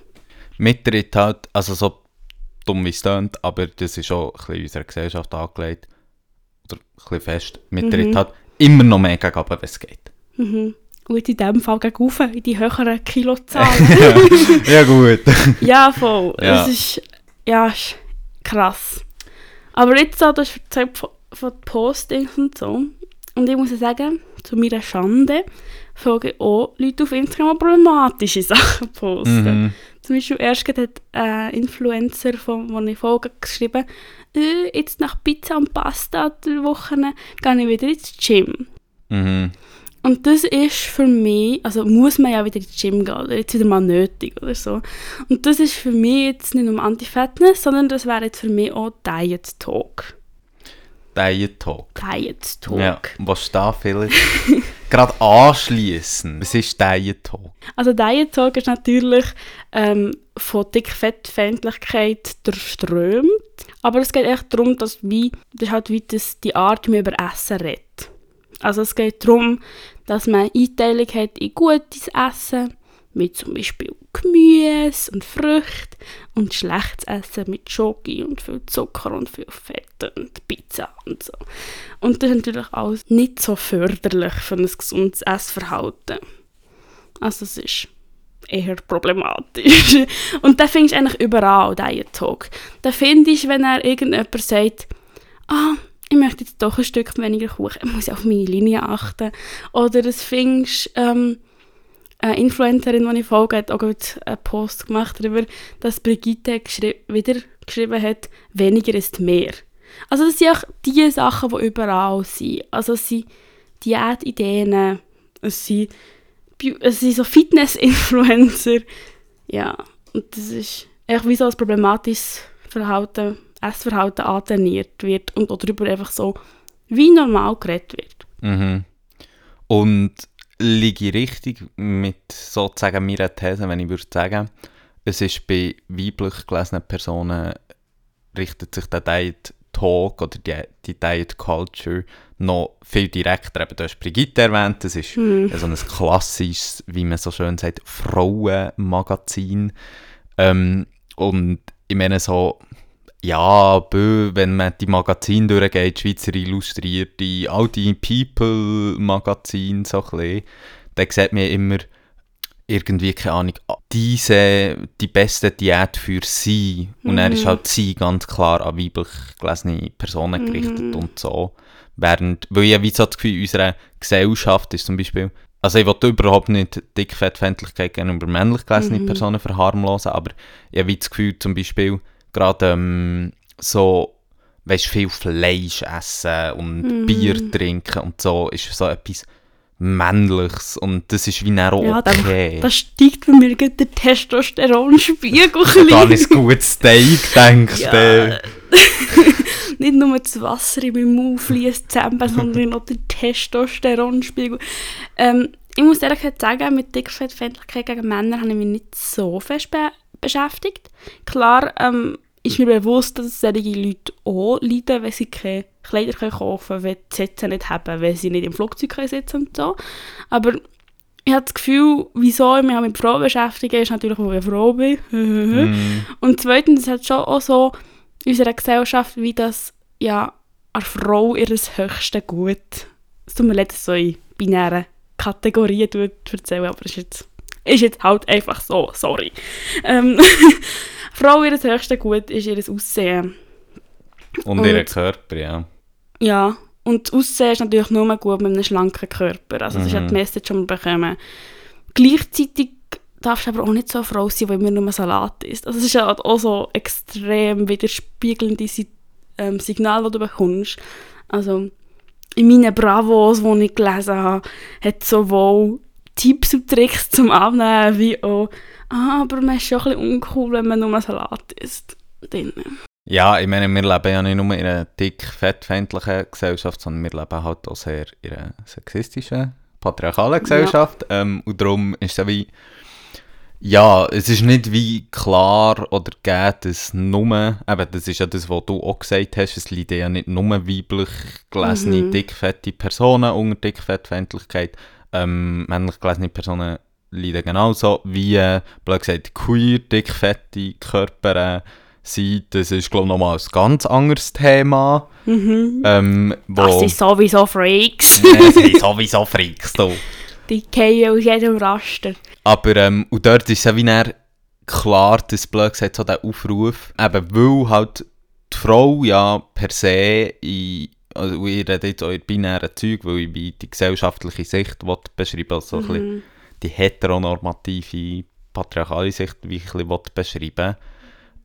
Mittritt halt, also so dumm wie es tönt, aber das ist auch ein bisschen unserer Gesellschaft angelegt, oder ein bisschen fest, Mittritt Mhm. halt immer noch mehr gegen wenn es geht. Mhm. Und in diesem Fall gegen in die höheren Kilozahlen. ja gut. ja, voll. Ja. Das ist, ja, ist krass. Aber jetzt so, das ist erzählt von, von Postings und so. Und ich muss ja sagen, zu meiner Schande folgen auch Leute auf Instagram, die problematische Sachen posten. Mhm. Zum Beispiel erst hat ein Influencer, von dem ich folge, geschrieben, äh, jetzt nach Pizza und Pasta der Woche gehe ich wieder ins Gym. Mhm. Und das ist für mich, also muss man ja wieder ins Gym gehen oder jetzt wieder mal nötig oder so. Und das ist für mich jetzt nicht nur Anti-Fatness, sondern das wäre jetzt für mich auch Diet Talk. Diet Talk. Diet Talk. Ja, was da vielleicht gerade anschließen. Was ist Diet Talk? Also Diet Talk ist natürlich ähm, von Dickfettfeindlichkeit durchströmt. Aber es geht echt darum, dass wie, das ist halt wie das, die Art, wie man über Essen redet. Also es geht darum, dass man Einteilung hat in gutes Essen, mit zum Beispiel Gemüse und Früchte und schlechtes Essen mit Schoki und viel Zucker und viel Fett und Pizza und so. Und das ist natürlich alles nicht so förderlich für ein gesundes Essverhalten. Also es ist eher problematisch. Und da findest du eigentlich überall, Diet Talk. Da findest du, wenn er irgendjemand sagt, ah, ich möchte jetzt doch ein Stück weniger Kuchen, ich muss auf meine Linie achten. Oder es findest ähm, eine Influencerin, die ich folge, hat auch einen Post gemacht darüber, dass Brigitte geschri wieder geschrieben hat, weniger ist mehr. Also das sind auch die Sachen, die überall sind. Also es sind Diätideen, es sind, es sind so Fitness-Influencer. Ja, und das ist echt wie so ein problematisches Verhalten, Essverhalten antrainiert wird und darüber einfach so wie normal geredet wird. Mhm. Und liege ich richtig mit sozusagen meiner These, wenn ich würde sagen, es ist bei weiblich gelesenen Personen richtet sich der Diet Talk oder die, die Diet Culture noch viel direkter. Eben, du hast Brigitte erwähnt, das ist Hm. so ein klassisches, wie man so schön sagt, Frauenmagazin. Ähm, und ich meine so, ja, bö, wenn man die Magazine durchgeht, Schweizer Illustrierte, all die People-Magazine, so ein dann sieht man immer irgendwie, keine Ahnung, diese, die beste Diät für sie. Und dann ist Mhm. halt sie ganz klar an weiblich gelesene Personen gerichtet Mhm. und so. Während, weil ich wie so das Gefühl, in unserer Gesellschaft ist zum Beispiel, also ich will überhaupt nicht Dickfettfeindlichkeit gegenüber männlich gelesene Mhm. Personen verharmlosen, aber ich habe das Gefühl, zum Beispiel, gerade ähm, so, weißt, viel Fleisch essen und Mhm. Bier trinken und so, ist so etwas Männliches und das ist wie dann auch Ja, okay. Da steigt bei mir der Testosteronspiegel ein du an ein gutes Steak denkst, Ja. dann... Nicht nur das Wasser in meinem Mund fließt zusammen, sondern auch der Testosteronspiegel. Ähm, ich muss ehrlich sagen, mit Dickfettfeindlichkeit gegen Männer habe ich mich nicht so fest be beschäftigt. Klar ähm, ist mir bewusst, dass solche Leute auch leiden, wenn sie keine Kleider kaufen können, wenn die Sitze nicht haben, wenn sie nicht im Flugzeug sitzen und so. Aber ich habe das Gefühl, wieso ich mich auch mit Frauen beschäftige, ist natürlich, weil ich eine Frau bin. Mm, Und zweitens ist es halt schon auch so in unserer Gesellschaft, wie das ja eine Frau ihr höchste Gut. Es tut mir leid, so in binären Kategorien tue- erzählen, aber es ist jetzt, ist jetzt halt einfach so, sorry. Ähm, Frau ihr höchste Gut ist ihr Aussehen. und, Und- ihren Körper, ja. Ja, und das Aussehen ist natürlich nur mal gut mit einem schlanken Körper. Also das ist ja Mhm. die Message, die wir bekommen. Gleichzeitig darfst du aber auch nicht so eine Frau sein, die immer nur Salat isst. Also es ist ja halt auch so extrem widerspiegelnde ähm, Signal, das du bekommst. Also in meinen Bravos, die ich gelesen habe, hat sowohl Tipps und Tricks zum Abnehmen, wie auch «Ah, aber man ist schon ein bisschen uncool, wenn man nur Salat isst.» drin. Ja, ich meine, wir leben ja nicht nur in einer dick, fettfeindlichen Gesellschaft, sondern wir leben halt auch sehr in einer sexistischen, patriarchalen Gesellschaft. Ähm, und darum ist es ja wie, ja, es ist nicht wie klar oder geht, dass nur, eben, das ist ja das, was du auch gesagt hast, es liegt ja nicht nur weiblich gelesene, Mhm. dickfette Personen unter Dickfettfeindlichkeit. Ähm, männlich gelesene Personen leiden genauso wie, äh, blöd gesagt, queer, dickfette Körper äh, sind. Das ist, glaube ich, nochmal ein ganz anderes Thema. Mhm. Ähm, wo, Das sind sowieso Freaks. Das sind sowieso Freaks, du. Die gehen aus jedem Raster. Aber ähm, und dort ist es ja wie dann klar, dass blöd gesagt so der Aufruf, eben weil halt die Frau ja per se in, also ich rede jetzt auch in binären Zeug, weil ich die gesellschaftliche Sicht will beschreiben also so ein bisschen Mhm. Die heteronormative, patriarchale Sicht, wie ich ein bisschen beschreiben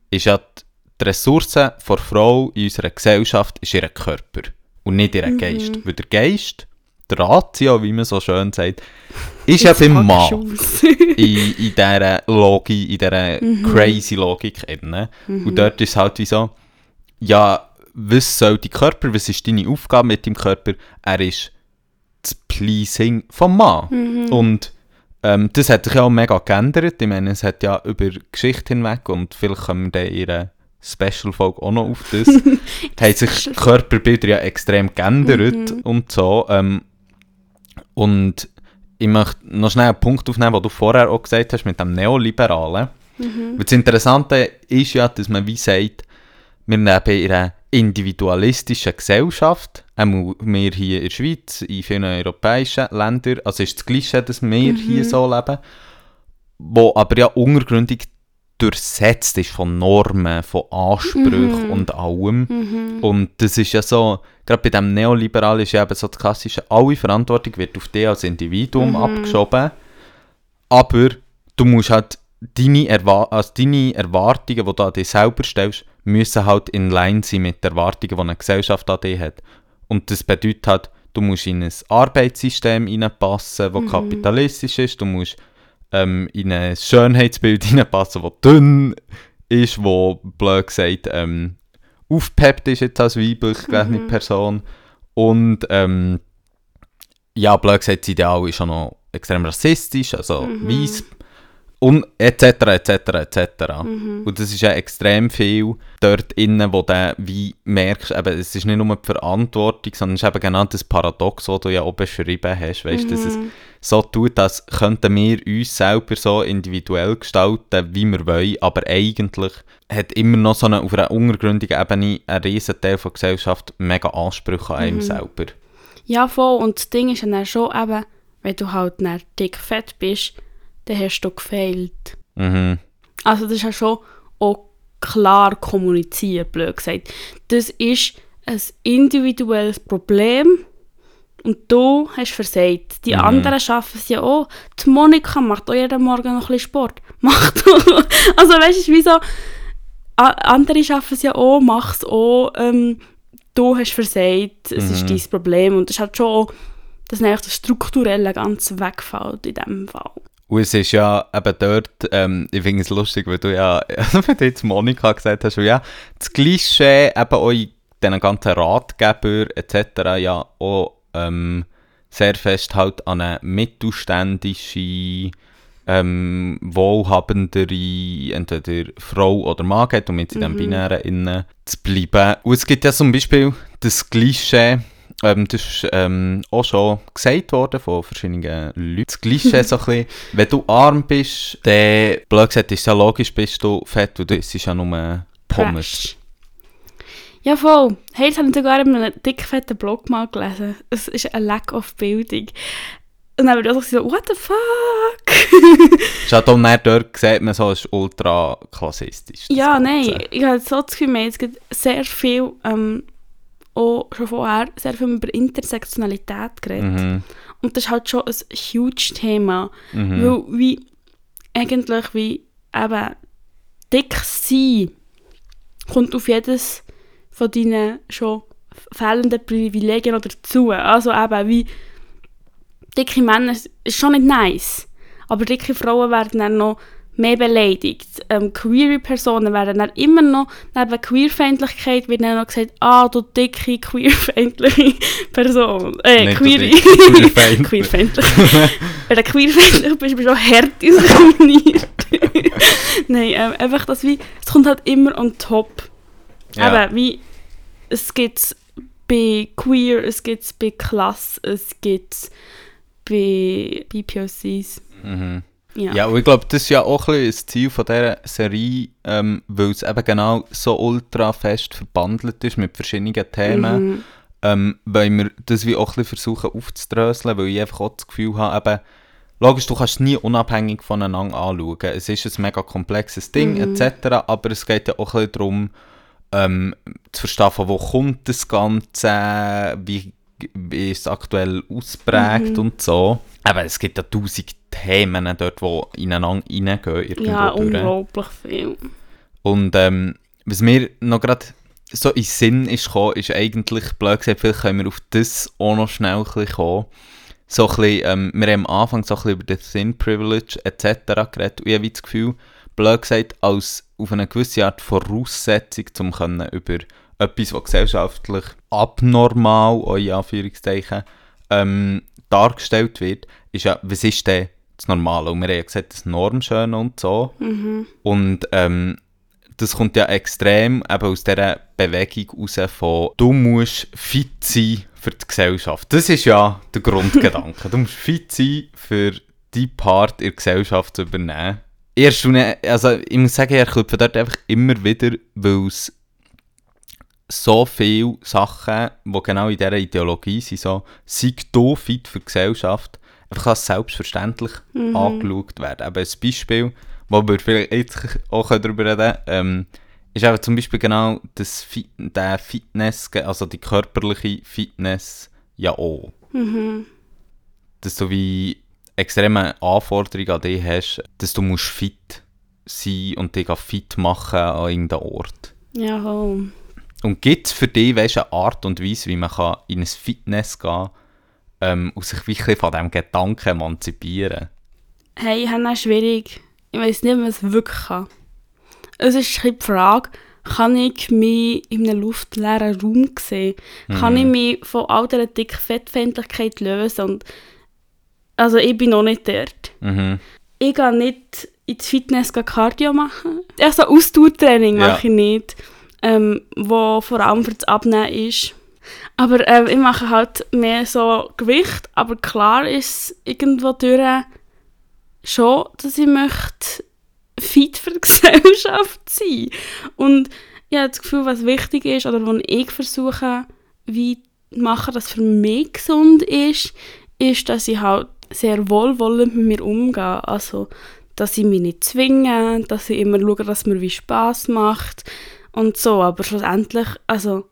ist ja die, die Ressource der Frau in unserer Gesellschaft ist ihr Körper und nicht ihr Geist. Weil der Geist, der Ratio, wie man so schön sagt, ist ja beim Mann in, in dieser Logik, in dieser crazy Logik eben. Und dort ist es halt wie so, ja, was soll dein Körper, was ist deine Aufgabe mit deinem Körper? Er ist das Pleasing vom Mann. Und ähm, das hat sich ja auch mega geändert. Ich meine, es hat ja über Geschichte hinweg und vielleicht kommen wir dann einer Special-Folge auch noch auf das, haben sich Körperbilder ja extrem geändert und so. Ähm, und ich möchte noch schnell einen Punkt aufnehmen, den du vorher auch gesagt hast, mit dem Neoliberalen. Weil das Interessante ist ja, dass man wie sagt, wir leben in einer individualistischen Gesellschaft, auch wir hier in der Schweiz, in vielen europäischen Ländern, also ist das Gleiche, dass wir hier so leben, wo aber ja untergründig durchsetzt ist von Normen, von Ansprüchen und allem. Und das ist ja so, gerade bei dem Neoliberal ist ja eben so das Klassische, alle Verantwortung wird auf dich als Individuum abgeschoben, aber du musst halt deine, Erwa also deine Erwartungen, die du an dich selber stellst, müssen halt in line sein mit den Erwartungen, die eine Gesellschaft an dich hat. Und das bedeutet halt, du musst in ein Arbeitssystem hineinpassen, das kapitalistisch ist, du musst ähm, in ein Schönheitsbild hineinpassen, das dünn ist, wo blöd gesagt ähm, aufgepeppt ist jetzt als weiblich gelesene Person. Und ähm, ja, blöd gesagt, das Ideal ist auch noch extrem rassistisch, also weiss und etc. etc. etc. Und das ist ja extrem viel dort innen, wo du wie merkst, eben, es ist nicht nur die Verantwortung, sondern es ist eben genau das Paradox, das du ja auch beschrieben hast, weißt, dass es so tut, als könnten wir uns selber so individuell gestalten, wie wir wollen, aber eigentlich hat immer noch so eine, auf einer untergründigen Ebene ein riesen Teil der Gesellschaft mega Ansprüche an einem selber. Ja, voll. Und das Ding ist dann schon eben, wenn du halt dann dick fett bist, dann hast du gefehlt. Mhm. Also das ist ja schon auch klar kommuniziert, blöd gesagt. Das ist ein individuelles Problem und du hast versagt. Die anderen schaffen es ja auch. Die Monika macht auch jeden Morgen noch ein bisschen Sport. Macht. Also weißt du, wie so, a- andere schaffen es ja auch, mach es auch. Ähm, du hast versagt, es ist dein Problem. Und das halt schon auch, dass das Strukturelle ganz wegfällt in diesem Fall. Und es ist ja eben dort, ähm, ich finde es lustig, weil du ja, also wenn du jetzt Monika gesagt hast, weil ja, das Klischee eben auch in diesen ganzen Ratgeber etc. ja auch ähm, sehr fest halt an eine mittelständische, ähm, wohlhabendere, entweder Frau oder Mann geht, um jetzt in dem Binären innen zu bleiben. Und es gibt ja zum Beispiel das Klischee, ähm, das ist ähm, auch schon gesagt worden von verschiedenen Leuten. Das Klischee so ein bisschen, wenn du arm bist, dann, blöd gesagt, ist ja logisch, bist du fett, weil du isst ja nur Pommes. Ja, voll. Hey, das habe ich sogar in einem dickfetten Blog mal gelesen. Es ist ein Lack of Bildung. Und dann habe ich auch so, what the fuck? Ist halt auch nicht dort sieht man so, ist ultra klassistisch. das ja, Ganze. nein. Ich habe so das Gefühl, wir haben jetzt sehr viel, ähm, auch schon vorher, sehr viel über Intersektionalität geredet. Mhm. Und das ist halt schon ein huge Thema. Mhm. Weil wie, eigentlich wie eben dick sein kommt auf jedes von deinen schon fehlenden Privilegien noch dazu. Also eben wie dicke Männer ist schon nicht nice, aber dicke Frauen werden dann noch mehr beleidigt. Ähm, queere Personen werden dann immer noch, neben Queerfeindlichkeit wird dann noch gesagt, ah, du dicke, queerfeindliche Person. Äh, Nicht queer, queerfeindlich. queerfeindlich. Wenn du queerfeindlich bist, bist du auch hart diskriminiert. Nein, ähm, einfach das wie, es kommt halt immer on top. Ja. Eben, wie, es gibt bei Queer, es gibt bei Klasse, es gibt bei BPOCs. Mhm. Ja. Ja, und ich glaube, das ist ja auch ein bisschen das Ziel von dieser Serie, ähm, weil es eben genau so ultra fest verbandelt ist mit verschiedenen Themen. Mhm. Ähm, weil wir das wie auch ein bisschen versuchen aufzudröseln, weil ich einfach auch das Gefühl habe, eben, logisch, du kannst nie unabhängig voneinander anschauen. Es ist ein mega komplexes Ding, Mhm. etc., aber es geht ja auch ein bisschen darum, ähm, zu verstehen, von wo kommt das Ganze, wie, wie ist es aktuell ausprägt Mhm. und so. Aber es gibt ja tausend Themen dort, die ineinander reingehen. irgendwo Ja, durch. unglaublich viel. Und ähm, was mir noch gerade so in Sinn ist gekommen, ist eigentlich, blöd gesagt, vielleicht können wir auf das auch noch schnell kommen. So ein bisschen, ähm, wir haben am Anfang so ein bisschen über das Thin Privilege etc. geredet und ich habe das Gefühl, blöd gesagt, als auf eine gewisse Art Voraussetzung, um können über etwas, was gesellschaftlich abnormal, in Anführungszeichen, ähm, dargestellt wird, ist ja, was ist denn das Normale? Und wir haben ja gesagt, das Normschön und so. Mhm. Und ähm, das kommt ja extrem eben aus dieser Bewegung raus von «Du musst fit sein für die Gesellschaft». Das ist ja der Grundgedanke. du musst fit sein, für die Part in der Gesellschaft zu übernehmen. Erst also ich muss sagen, ich klopfe dort einfach immer wieder, weil es so viele Sachen, die genau in dieser Ideologie sind, so «Sei du fit für die Gesellschaft», einfach als selbstverständlich Mhm. angeschaut werden. Eben ein Beispiel, wo wir vielleicht jetzt auch darüber reden ähm, ist eben zum Beispiel genau das Fit der Fitness, also die körperliche Fitness ja auch. Mhm. Dass du wie extreme Anforderungen an dich hast, dass du musst fit sein und dich fit machen an irgendeinem Ort. Ja, voll. Und gibt es für dich weißt, eine Art und Weise, wie man kann in ein Fitness gehen kann ähm, und sich wirklich von diesem Gedanken emanzipieren? Hey, ich habe schwierig. Ich weiß nicht, was ich wirklich kann. Es ist die Frage, kann ich mich in einem luftleeren Raum sehen? Kann ich mich von all dieser dicken Fettfeindlichkeit lösen? Und also ich bin noch nicht dort. Mhm. Ich gehe nicht ins Fitness Cardio machen. Also Ausdauertraining Ja. mache ich nicht, ähm, wo vor allem für das Abnehmen ist. Aber äh, ich mache halt mehr so Gewicht, aber klar ist irgendwo durch schon, dass ich möchte fit für die Gesellschaft sein. Und ich habe das Gefühl, was wichtig ist, oder was ich versuche, wie machen, dass für mich gesund ist, ist, dass ich halt sehr wohlwollend mit mir umgehe. Also, dass ich mich nicht zwinge, dass ich immer schaue, dass mir wie Spass macht und so. Aber schlussendlich, also,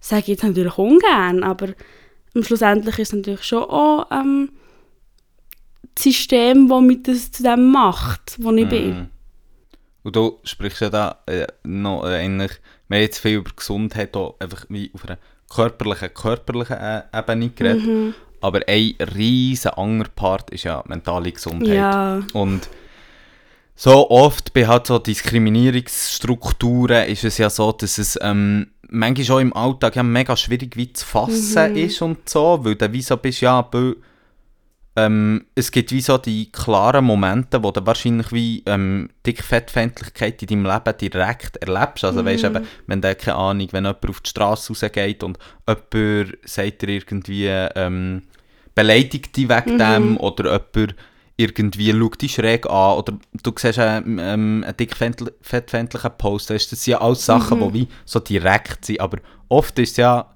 sage ich jetzt natürlich ungern, aber schlussendlich ist es natürlich schon auch ähm, das System, das mich das zu dem macht, wo ich bin. Mhm. Und du sprichst ja da äh, noch äh, eigentlich, wir haben jetzt viel über Gesundheit auch einfach wie auf einer körperlichen, körperlichen äh, Ebene geredet, Mhm. aber ein riesen anderer Part ist ja mentale Gesundheit. Ja, Und so oft bei halt so Diskriminierungsstrukturen ist es ja so, dass es ähm, manchmal auch im Alltag ja mega schwierig wie zu fassen Mhm. ist und so, weil du wie so bist, ja, bö, ähm, es gibt wie so die klaren Momente, wo du wahrscheinlich wie ähm, Dickfettfeindlichkeit in deinem Leben direkt erlebst. Also weißt Mhm. eben, wenn du, keine Ahnung, wenn jemand auf die Straße rausgeht und jemand sagt dir irgendwie, ähm, beleidigt dich wegen Mhm. dem oder jemand irgendwie schaut dich schräg an oder du siehst einen, ähm, einen dickfettfeindlichen Post, das sind ja alles Sachen, Mhm. die wie so direkt sind, aber oft ist es ja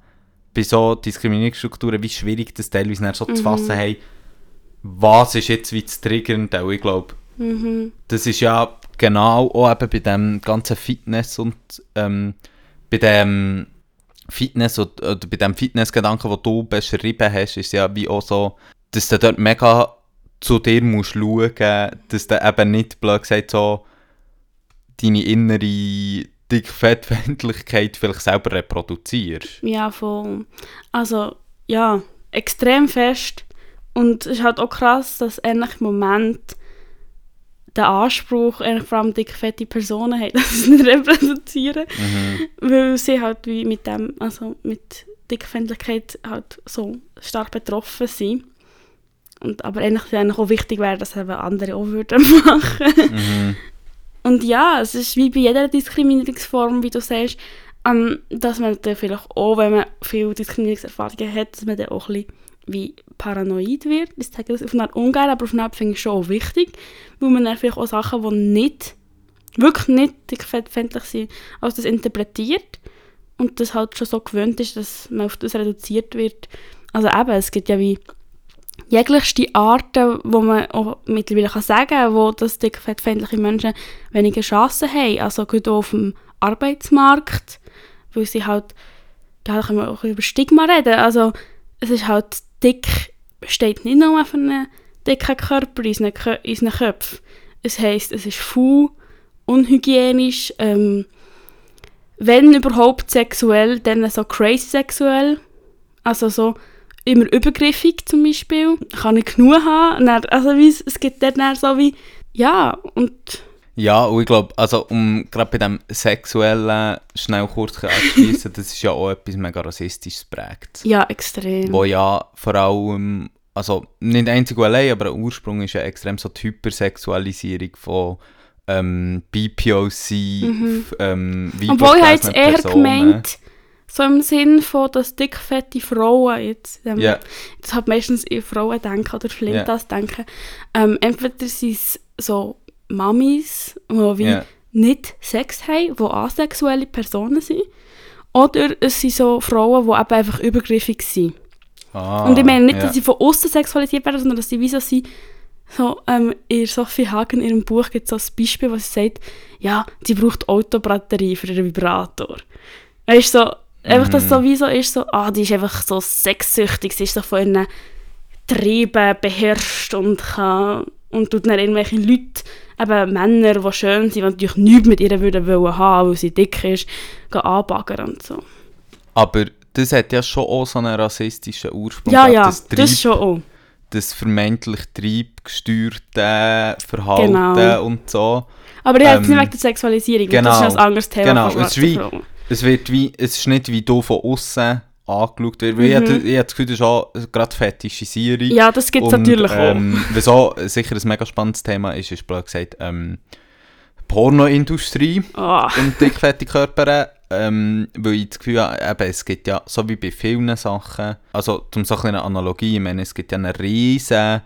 bei so Diskriminierungsstrukturen wie schwierig, das teilweise so zu Mhm. fassen, hey, was ist jetzt wie zu triggern, weil ich glaube, mhm. das ist ja genau auch eben bei dem ganzen Fitness und ähm, bei dem Fitness und, oder bei dem Fitnessgedanken, den du beschrieben hast, ist ja wie auch so, dass du dort mega zu dir musst schauen, dass du eben nicht, blöd gesagt, so deine innere Dickfettfeindlichkeit vielleicht selber reproduzierst. Ja, voll. Also, ja, extrem fest. Und es ist halt auch krass, dass eigentlich im Moment der Anspruch eigentlich vor allem dickfette Personen hat, dass sie nicht reproduzieren. Mhm. Weil sie halt wie mit dem, also mit Dickfeindlichkeit halt so stark betroffen sind. Und, aber eigentlich, eigentlich auch wichtig wäre, dass eben andere auch würden machen. Mhm. Und ja, es ist wie bei jeder Diskriminierungsform, wie du sagst, ähm, dass man dann vielleicht auch, wenn man viel Diskriminierungserfahrungen hat, dass man dann auch ein bisschen wie paranoid wird. Ich sage das auf eine Art ungern, aber auf eine Art finde ich schon auch wichtig, weil man dann vielleicht auch Sachen, die nicht, wirklich nicht dickfettfeindlich sind, als das interpretiert und das halt schon so gewöhnt ist, dass man auf das reduziert wird. Also eben, es gibt ja wie jeglichste Arten, wo man auch mittlerweile kann sagen kann, wo das dickfettfeindliche Menschen weniger Chancen haben. Also gut auf dem Arbeitsmarkt, weil sie halt, da können wir auch über Stigma reden. Also es ist halt, dick steht nicht nur für einen dicken Körper in unseren, unseren Köpfen. Es heisst, es ist faul, unhygienisch, ähm, wenn überhaupt sexuell, dann so crazy sexuell. Also so immer übergriffig zum Beispiel. Kann ich genug haben. Dann, also es gibt dort dann so wie, ja, und Ja, und ich glaube, also um gerade bei dem Sexuellen schnell kurz abzuschließen, das ist ja auch etwas mega rassistisches prägt. ja, extrem. Wo ja vor allem, also nicht einzig und allein, aber ein Ursprung ist ja extrem so die Hypersexualisierung von ähm, BPOC, f- ähm, Mhm. Obwohl ich jetzt eher gemeint, so im Sinn von, dass dickfette Frauen jetzt, ähm, Ja, das hat meistens eher Frauen denken oder Flintas denken, ähm, entweder sind es so Mamis, die wie ja, nicht Sex haben, die asexuelle Personen sind, oder es sind so Frauen, die eben einfach übergriffig sind. Ah, Und ich meine nicht, dass sie von außen sexualisiert werden, sondern dass sie wie so sind, so, ähm, in Sophie Hagen, in ihrem Buch gibt es so ein Beispiel, wo sie sagt, ja, sie braucht Autobatterie für ihren Vibrator. Weißt du, so, einfach, dass so wie so ist, so, ah, die ist einfach so sexsüchtig, sie ist so von ihren Trieben beherrscht und kann, und tut dann irgendwelche Leute, eben Männer, die schön sind, die natürlich nichts mit ihr würden wollen haben, weil sie dick ist, gehen anbaggern und so. Aber das hat ja schon auch so einen rassistischen Ursprung. Ja, ja, das, das, Trieb, schon auch. das vermeintlich triebgesteuerte Verhalten Genau. und so. Aber ich ähm, nicht wegen der Sexualisierung, genau, das ist ein anderes Thema genau, es ist schwarzen wie- Frauen. Es, wird wie, es ist nicht wie du von außen angeschaut wird. Weil Ich, Mhm. habe- ich habe das Gefühl, das ist auch gerade Fetischisierung. Ja, das gibt es natürlich auch. ähm, wieso sicher ein mega spannendes Thema ist, ist blöd gesagt, ähm, Pornoindustrie Ah, und dickfette Körper. Ähm, weil ich das Gefühl habe, eben, es gibt ja, so wie bei vielen Sachen, also zum so eine Analogie, ich meine, es gibt ja eine riesige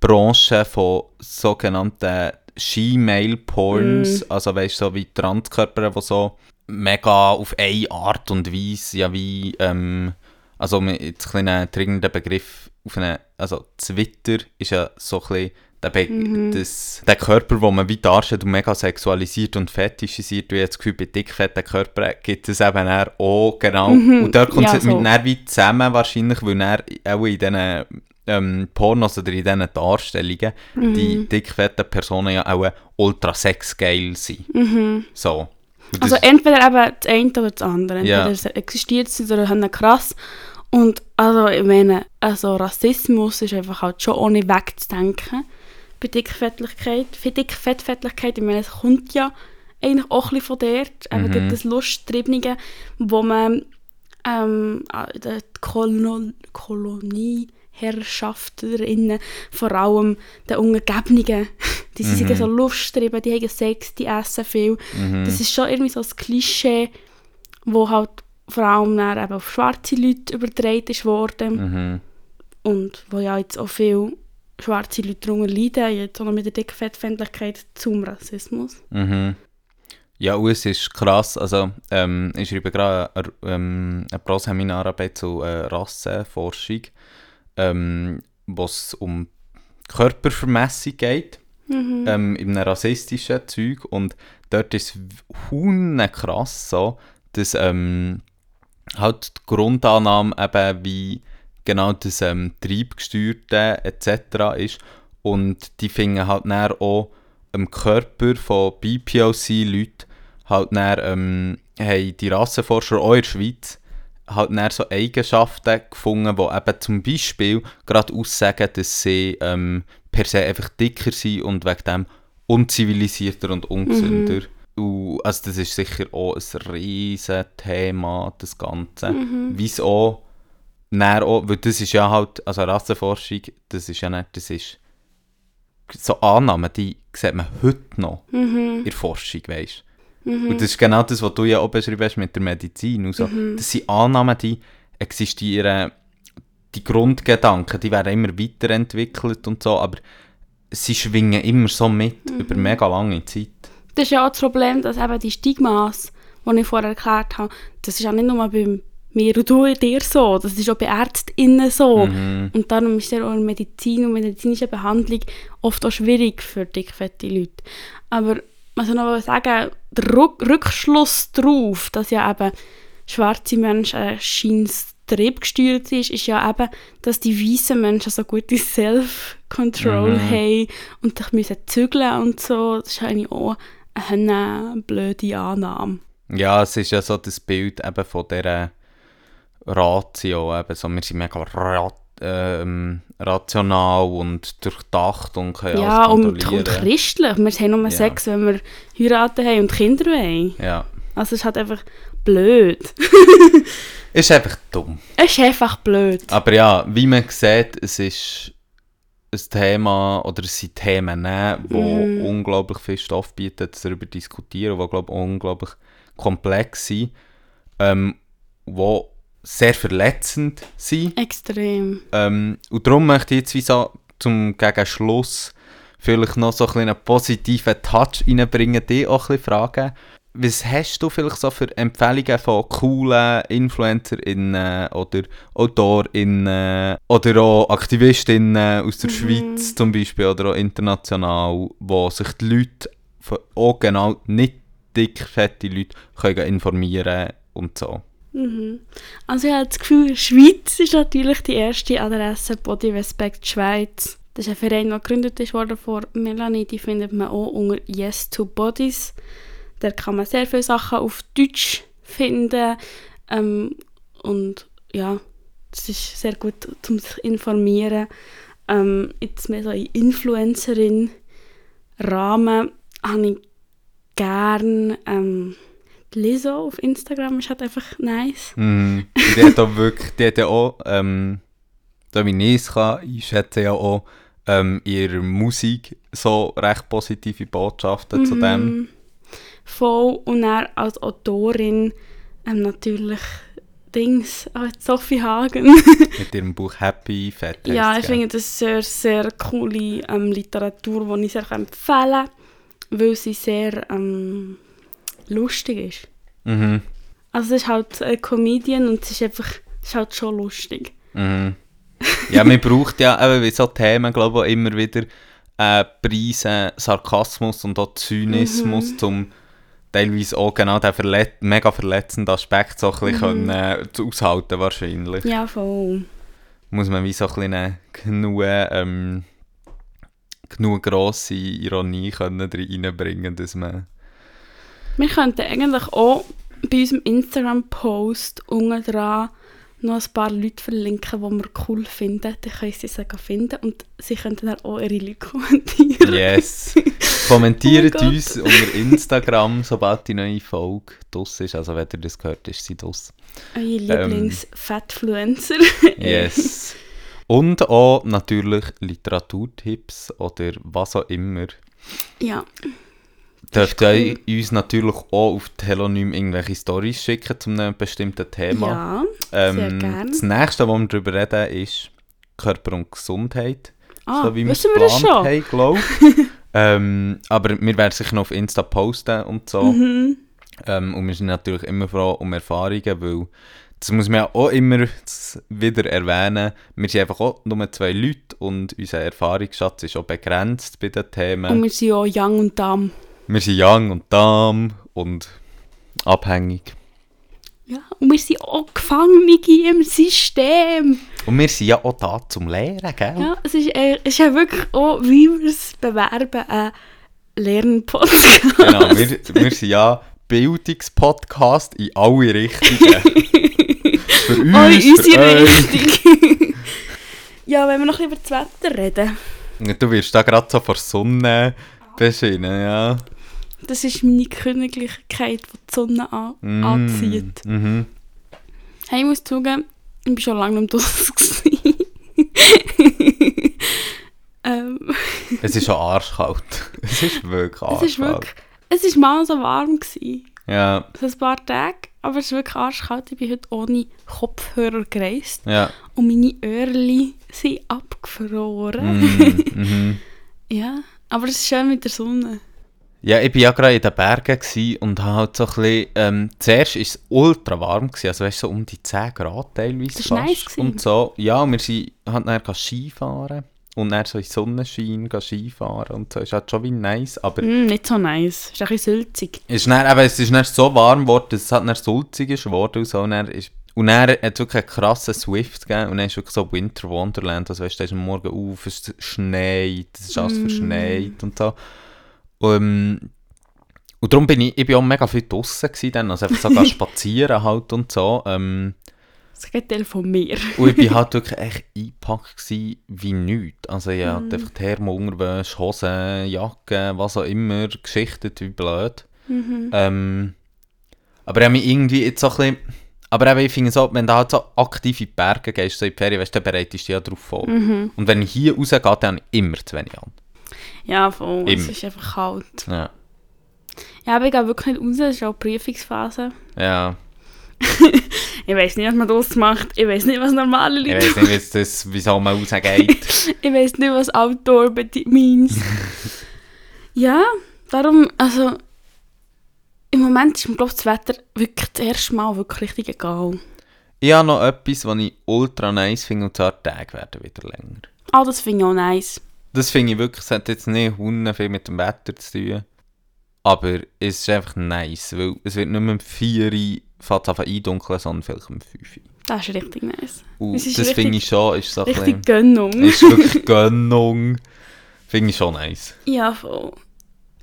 Branche von sogenannten She-Mail-Porns, Mm. also weißt du, so wie Transkörper, die so mega auf eine Art und Weise, ja wie, ähm, also mit jetzt ein kleiner dringender Begriff, auf eine, also Twitter ist ja so ein bisschen der, Be Mhm. das, der Körper, den man wie darstellt und mega sexualisiert und fetischisiert, wie jetzt Gefühl, bei dickfetten Körpern gibt es eben auch, genau, Mhm. und dort kommt Ja, es mit so. dann wie zusammen wahrscheinlich, weil dann auch in diesen ähm, Pornos oder in diesen Darstellungen Mhm. die dickfetten Personen ja auch ultra sexgeil sind. mhm. So. Also das- entweder eben das eine oder das andere. Entweder Ja. es existiert sie oder haben krass. Und also ich meine, also Rassismus ist einfach halt schon ohne wegzudenken bei Dickfettlichkeit. Für Dickfettfettlichkeit, ich meine, es kommt ja eigentlich auch ein von dort. Eben Mhm. gibt es Lusttriebungen, wo man ähm, in der Kolon Kolonieherrschafterinnen, vor allem den Untergebenen, die sind Mhm. so lusttrieben, die haben Sex, die essen viel. mhm. Das ist schon irgendwie so ein Klischee, wo halt vor allem dann eben auf schwarze Leute übertragen ist worden Mhm. und wo ja jetzt auch viele schwarze Leute darunter leiden, jetzt auch noch mit der Dickfettfeindlichkeit zum Rassismus. Mhm. Ja, und es ist krass, also ähm, ich schreibe gerade ähm, eine Proseminararbeit zu äh, Rassenforschung, ähm, wo es um Körpervermessung geht, Mhm. ähm, in einem rassistischen Zeug und dort ist es krass so, dass ähm, halt die Grundannahme eben wie genau das ähm, Triebgesteuerte etc. ist und die finden halt dann auch im Körper von BPOC-Leuten halt dann, ähm, haben die Rassenforscher auch in der Schweiz halt dann so Eigenschaften gefunden, die eben zum Beispiel gerade aussagen, dass sie ähm, per se einfach dicker sind und wegen dem unzivilisierter und ungesünder. Und, also das ist sicher auch ein riesen Thema, das Ganze. Wieso? Dann auch, weil das ist ja halt, also Rassenforschung, das ist ja nicht, das ist so Annahmen, die sieht man heute noch in der Forschung, weißt Und das ist genau das, was du ja auch beschrieben hast mit der Medizin. Und so. Das sind Annahmen, die existieren, die Grundgedanken, die werden immer weiterentwickelt und so, aber sie schwingen immer so mit über mega lange Zeit. Das ist ja auch das Problem, dass eben die Stigmas, die ich vorher erklärt habe, das ist ja nicht nur bei mir und du dir so, das ist auch bei ÄrztInnen so. Und darum ist ja auch in Medizin und medizinischer Behandlung oft auch schwierig für dickfette Leute. Aber ich noch sagen der Rück Rückschluss darauf, dass ja eben schwarze Menschen ein scheins triebgesteuert ist, ist ja eben, dass die weißen Menschen so gute Self-Control haben und sich müssen zügeln und so. Das ist eigentlich auch eine blöde Annahme. Ja, es ist ja so das Bild eben von dieser Ratio, eben so, wir sind mega rat, ähm, rational und durchdacht und können Ja, und, und christlich. Wir haben nur Ja. Sex, wenn wir heiraten haben und Kinder wollen. Ja, Also es ist halt einfach blöd. ist einfach dumm. Es ist einfach blöd. Aber ja, wie man sieht, es ist ein Thema, oder es sind Themen, die unglaublich viel Stoff bieten, darüber diskutieren, die, glaube ich, unglaublich komplex sind, ähm, die sehr verletzend sind. Extrem. Ähm, und darum möchte ich jetzt wie so zum gegen Schluss vielleicht noch so ein einen positiven Touch reinbringen, dich auch ein bisschen fragen. Was hast du vielleicht so für Empfehlungen von coolen InfluencerInnen oder AutorInnen oder auch AktivistInnen aus der Schweiz zum Beispiel oder auch international, wo sich die Leute, auch genau nicht dick, fette Leute, können informieren und so? Mhm. Also ich habe das Gefühl, Schweiz ist natürlich die erste Adresse Body Respect Schweiz. Das ist ein Verein, der gegründet ist worden von Melanie. Die findet man auch unter Yes to Bodies. Da kann man sehr viele Sachen auf Deutsch finden. Ähm, und ja, das ist sehr gut, um sich zu informieren. Ähm, jetzt mehr so in Influencerin-Rahmen habe ich gern ähm, Lizzo auf Instagram. Ist halt einfach nice. Und Die hat auch wirklich, die hat ja auch, ähm, da wie ich es kann, einschätzen ja auch ähm, in ihrer Musik so recht positive Botschaften zu dem. Mhm. Voll. Und dann als Autorin ähm, natürlich Dings, ah, Sophie Hagen. Mit ihrem Buch Happy Fett. ja, ich finde das sehr, sehr coole ähm, Literatur, die ich sehr empfehlen kann, weil sie sehr ähm, lustig ist. Mhm. Also es ist halt ein Comedian und es ist einfach es ist halt schon lustig. Mhm. Ja, man braucht ja eben wie so Themen, glaube ich, immer wieder äh, Preise, Sarkasmus und auch Zynismus, Mhm. um teilweise auch genau den verlet mega verletzenden Aspekt so ein bisschen können, äh, zu aushalten wahrscheinlich. Mhm. Ja, voll. muss man wie so ein bisschen genug, ähm, genug grosse Ironie können reinbringen, dass man... Wir könnten eigentlich auch bei unserem Instagram-Post unten dran noch ein paar Leute verlinken, die wir cool finden. Dann können sie sie finden und sie könnten dann auch ihre Leute kommentieren. Yes! Kommentiert Oh uns unter Instagram, sobald die neue Folge draus ist. Also wenn ihr das gehört, ist sie draus. Eure Lieblings-Fatfluencer. Yes! Und auch natürlich Literaturtipps oder was auch immer. ja. Dürft cool. ihr uns natürlich auch auf Telonym irgendwelche Stories schicken zu einem bestimmten Thema. Ja, sehr Ähm, gerne. Das nächste, was wir darüber reden, ist Körper und Gesundheit. Ah, so wie wir es wissen wir das schon? haben, glaube ich. ähm, aber wir werden sicher noch auf Insta posten und so. Mhm. Ähm, und wir sind natürlich immer froh um Erfahrungen, weil das muss man ja auch immer wieder erwähnen. Wir sind einfach auch nur zwei Leute und unser Erfahrungsschatz ist auch begrenzt bei den Themen. Und wir sind auch young und dumb. Wir sind young und dumm und abhängig. Ja, und wir sind auch Gefangene im System. Und wir sind ja auch da zum Lehren, gell? Ja, es ist, äh, es ist ja wirklich auch, wie wir es bewerben, ein Lernpodcast. Genau, wir, wir sind ja Bildungspodcast in alle Richtungen. für uns, Oh, in unsere. Richtung. ja, wenn wir noch ein bisschen über das Wetter reden. Du wirst da gerade so vor Sonne beschienen, ja. Das ist meine Königlichkeit, die die Sonne an Mm, anzieht. Mhm. Hey, ich muss zugeben, ich war schon lange nicht mehr ähm, Es ist schon arschkalt. Es ist wirklich arschkalt. es ist wirklich... Es war mal so warm. Gewesen. Ja, So ein paar Tage. Aber es ist wirklich arschkalt. Ich bin heute ohne Kopfhörer gereist. ja. Und meine Öhrchen sind abgefroren. Mm, mhm. Ja, aber es ist schön mit der Sonne. Ja, ich war ja gerade in den Bergen und habe halt so ein bisschen, ähm, zuerst war es ultra warm, gewesen, also weißt so um die 10 Grad teilweise Das fast. nice und so. Ja, und wir sind halt dann Skifahren und dann so in Sonnenschein Skifahren und so. Ist halt schon wie nice, aber Mm, nicht so nice. Ist ein bisschen ist dann, eben, es ist dann so warm geworden, dass es halt dann sulzig ist geworden und so. Und dann, ist, und dann hat wirklich einen krassen Swift gegeben und dann ist wirklich so Winter Wonderland, also weißt du, da ist am Morgen auf, es schneit, es ist alles Mm. verschneit und so. Um, und darum bin ich, ich bin auch mega viel gewesen dann, also einfach so gehen spazieren halt und so. Ähm, Das Gegenteil von mir. und ich bin halt wirklich echt eingepackt gewesen wie nichts. Also ich hatte Mhm. einfach Thermo-Unterwäsche, Hosen, Jacke, was auch immer, geschichtet wie blöd. Mhm. Ähm, aber ich habe mich irgendwie jetzt so ein bisschen... Aber eben, ich finde so, wenn du halt so aktiv in die Berge gehst, so in die Ferien, weißt du, dann bereitest du dich ja darauf vor. Mhm. Und wenn ich hier rausgehe, dann habe ich immer zu wenig an. Ja, voll. Es Immer. ist einfach kalt. Ja. Ja, aber ich gehe wirklich nicht raus. Es ist auch Prüfungsphase. Ja. Ich weiß nicht, was man draus macht. Ich weiß nicht, was normale Ich Leute weiß nicht, wie es das, wieso man rausgeht. Ich weiß nicht, was Outdoor means. ja, darum, also... Im Moment ist mir, glaube ich, das Wetter wirklich das erste Mal wirklich richtig egal. ich habe noch etwas, was ich ultra nice finde, und zwar Tage werden wieder länger. Ah, das finde ich auch nice. Das finde ich wirklich, es hat jetzt nicht Hunde viel mit dem Wetter zu tun. Aber es ist einfach nice, weil es wird nicht mehr um 4 Uhr es an eindunkeln, sondern vielleicht um 5 Uhr. Das ist richtig nice. Und ist das finde ich schon, ist so ein Richtig bisschen, Gönnung. ist wirklich Gönnung. Finde ich schon nice. Ja, voll.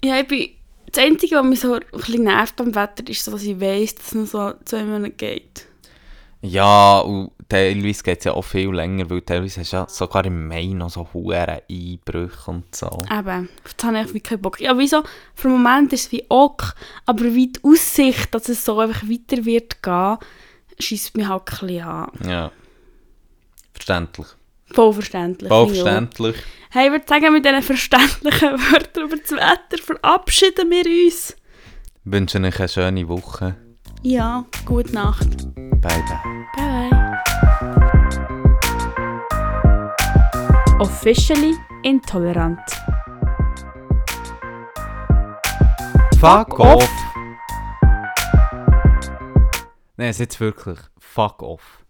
Ja, ich bin... Das Einzige, was mich so ein bisschen nervt am Wetter, ist so, dass ich weiss, dass es noch so zwei Monate geht. Ja, und teilweise geht es ja auch viel länger, weil teilweise hast du ja sogar im Mai noch so hohe Einbrüche und so. Eben, das habe ich wirklich keinen Bock. Ja, wieso? Für den Moment ist es wie ok, aber wie die Aussicht, dass es so einfach weiter wird gehen, schießt mich halt ein bisschen an. Ja. Verständlich. Voll verständlich. Hey, ich würde sagen, mit diesen verständlichen Wörtern über das Wetter verabschieden wir uns. Wünsche euch eine schöne Woche. Ja, gute Nacht. Bye bye. Bye. Officially intolerant. Fuck off! Nein, jetzt wirklich. Fuck off.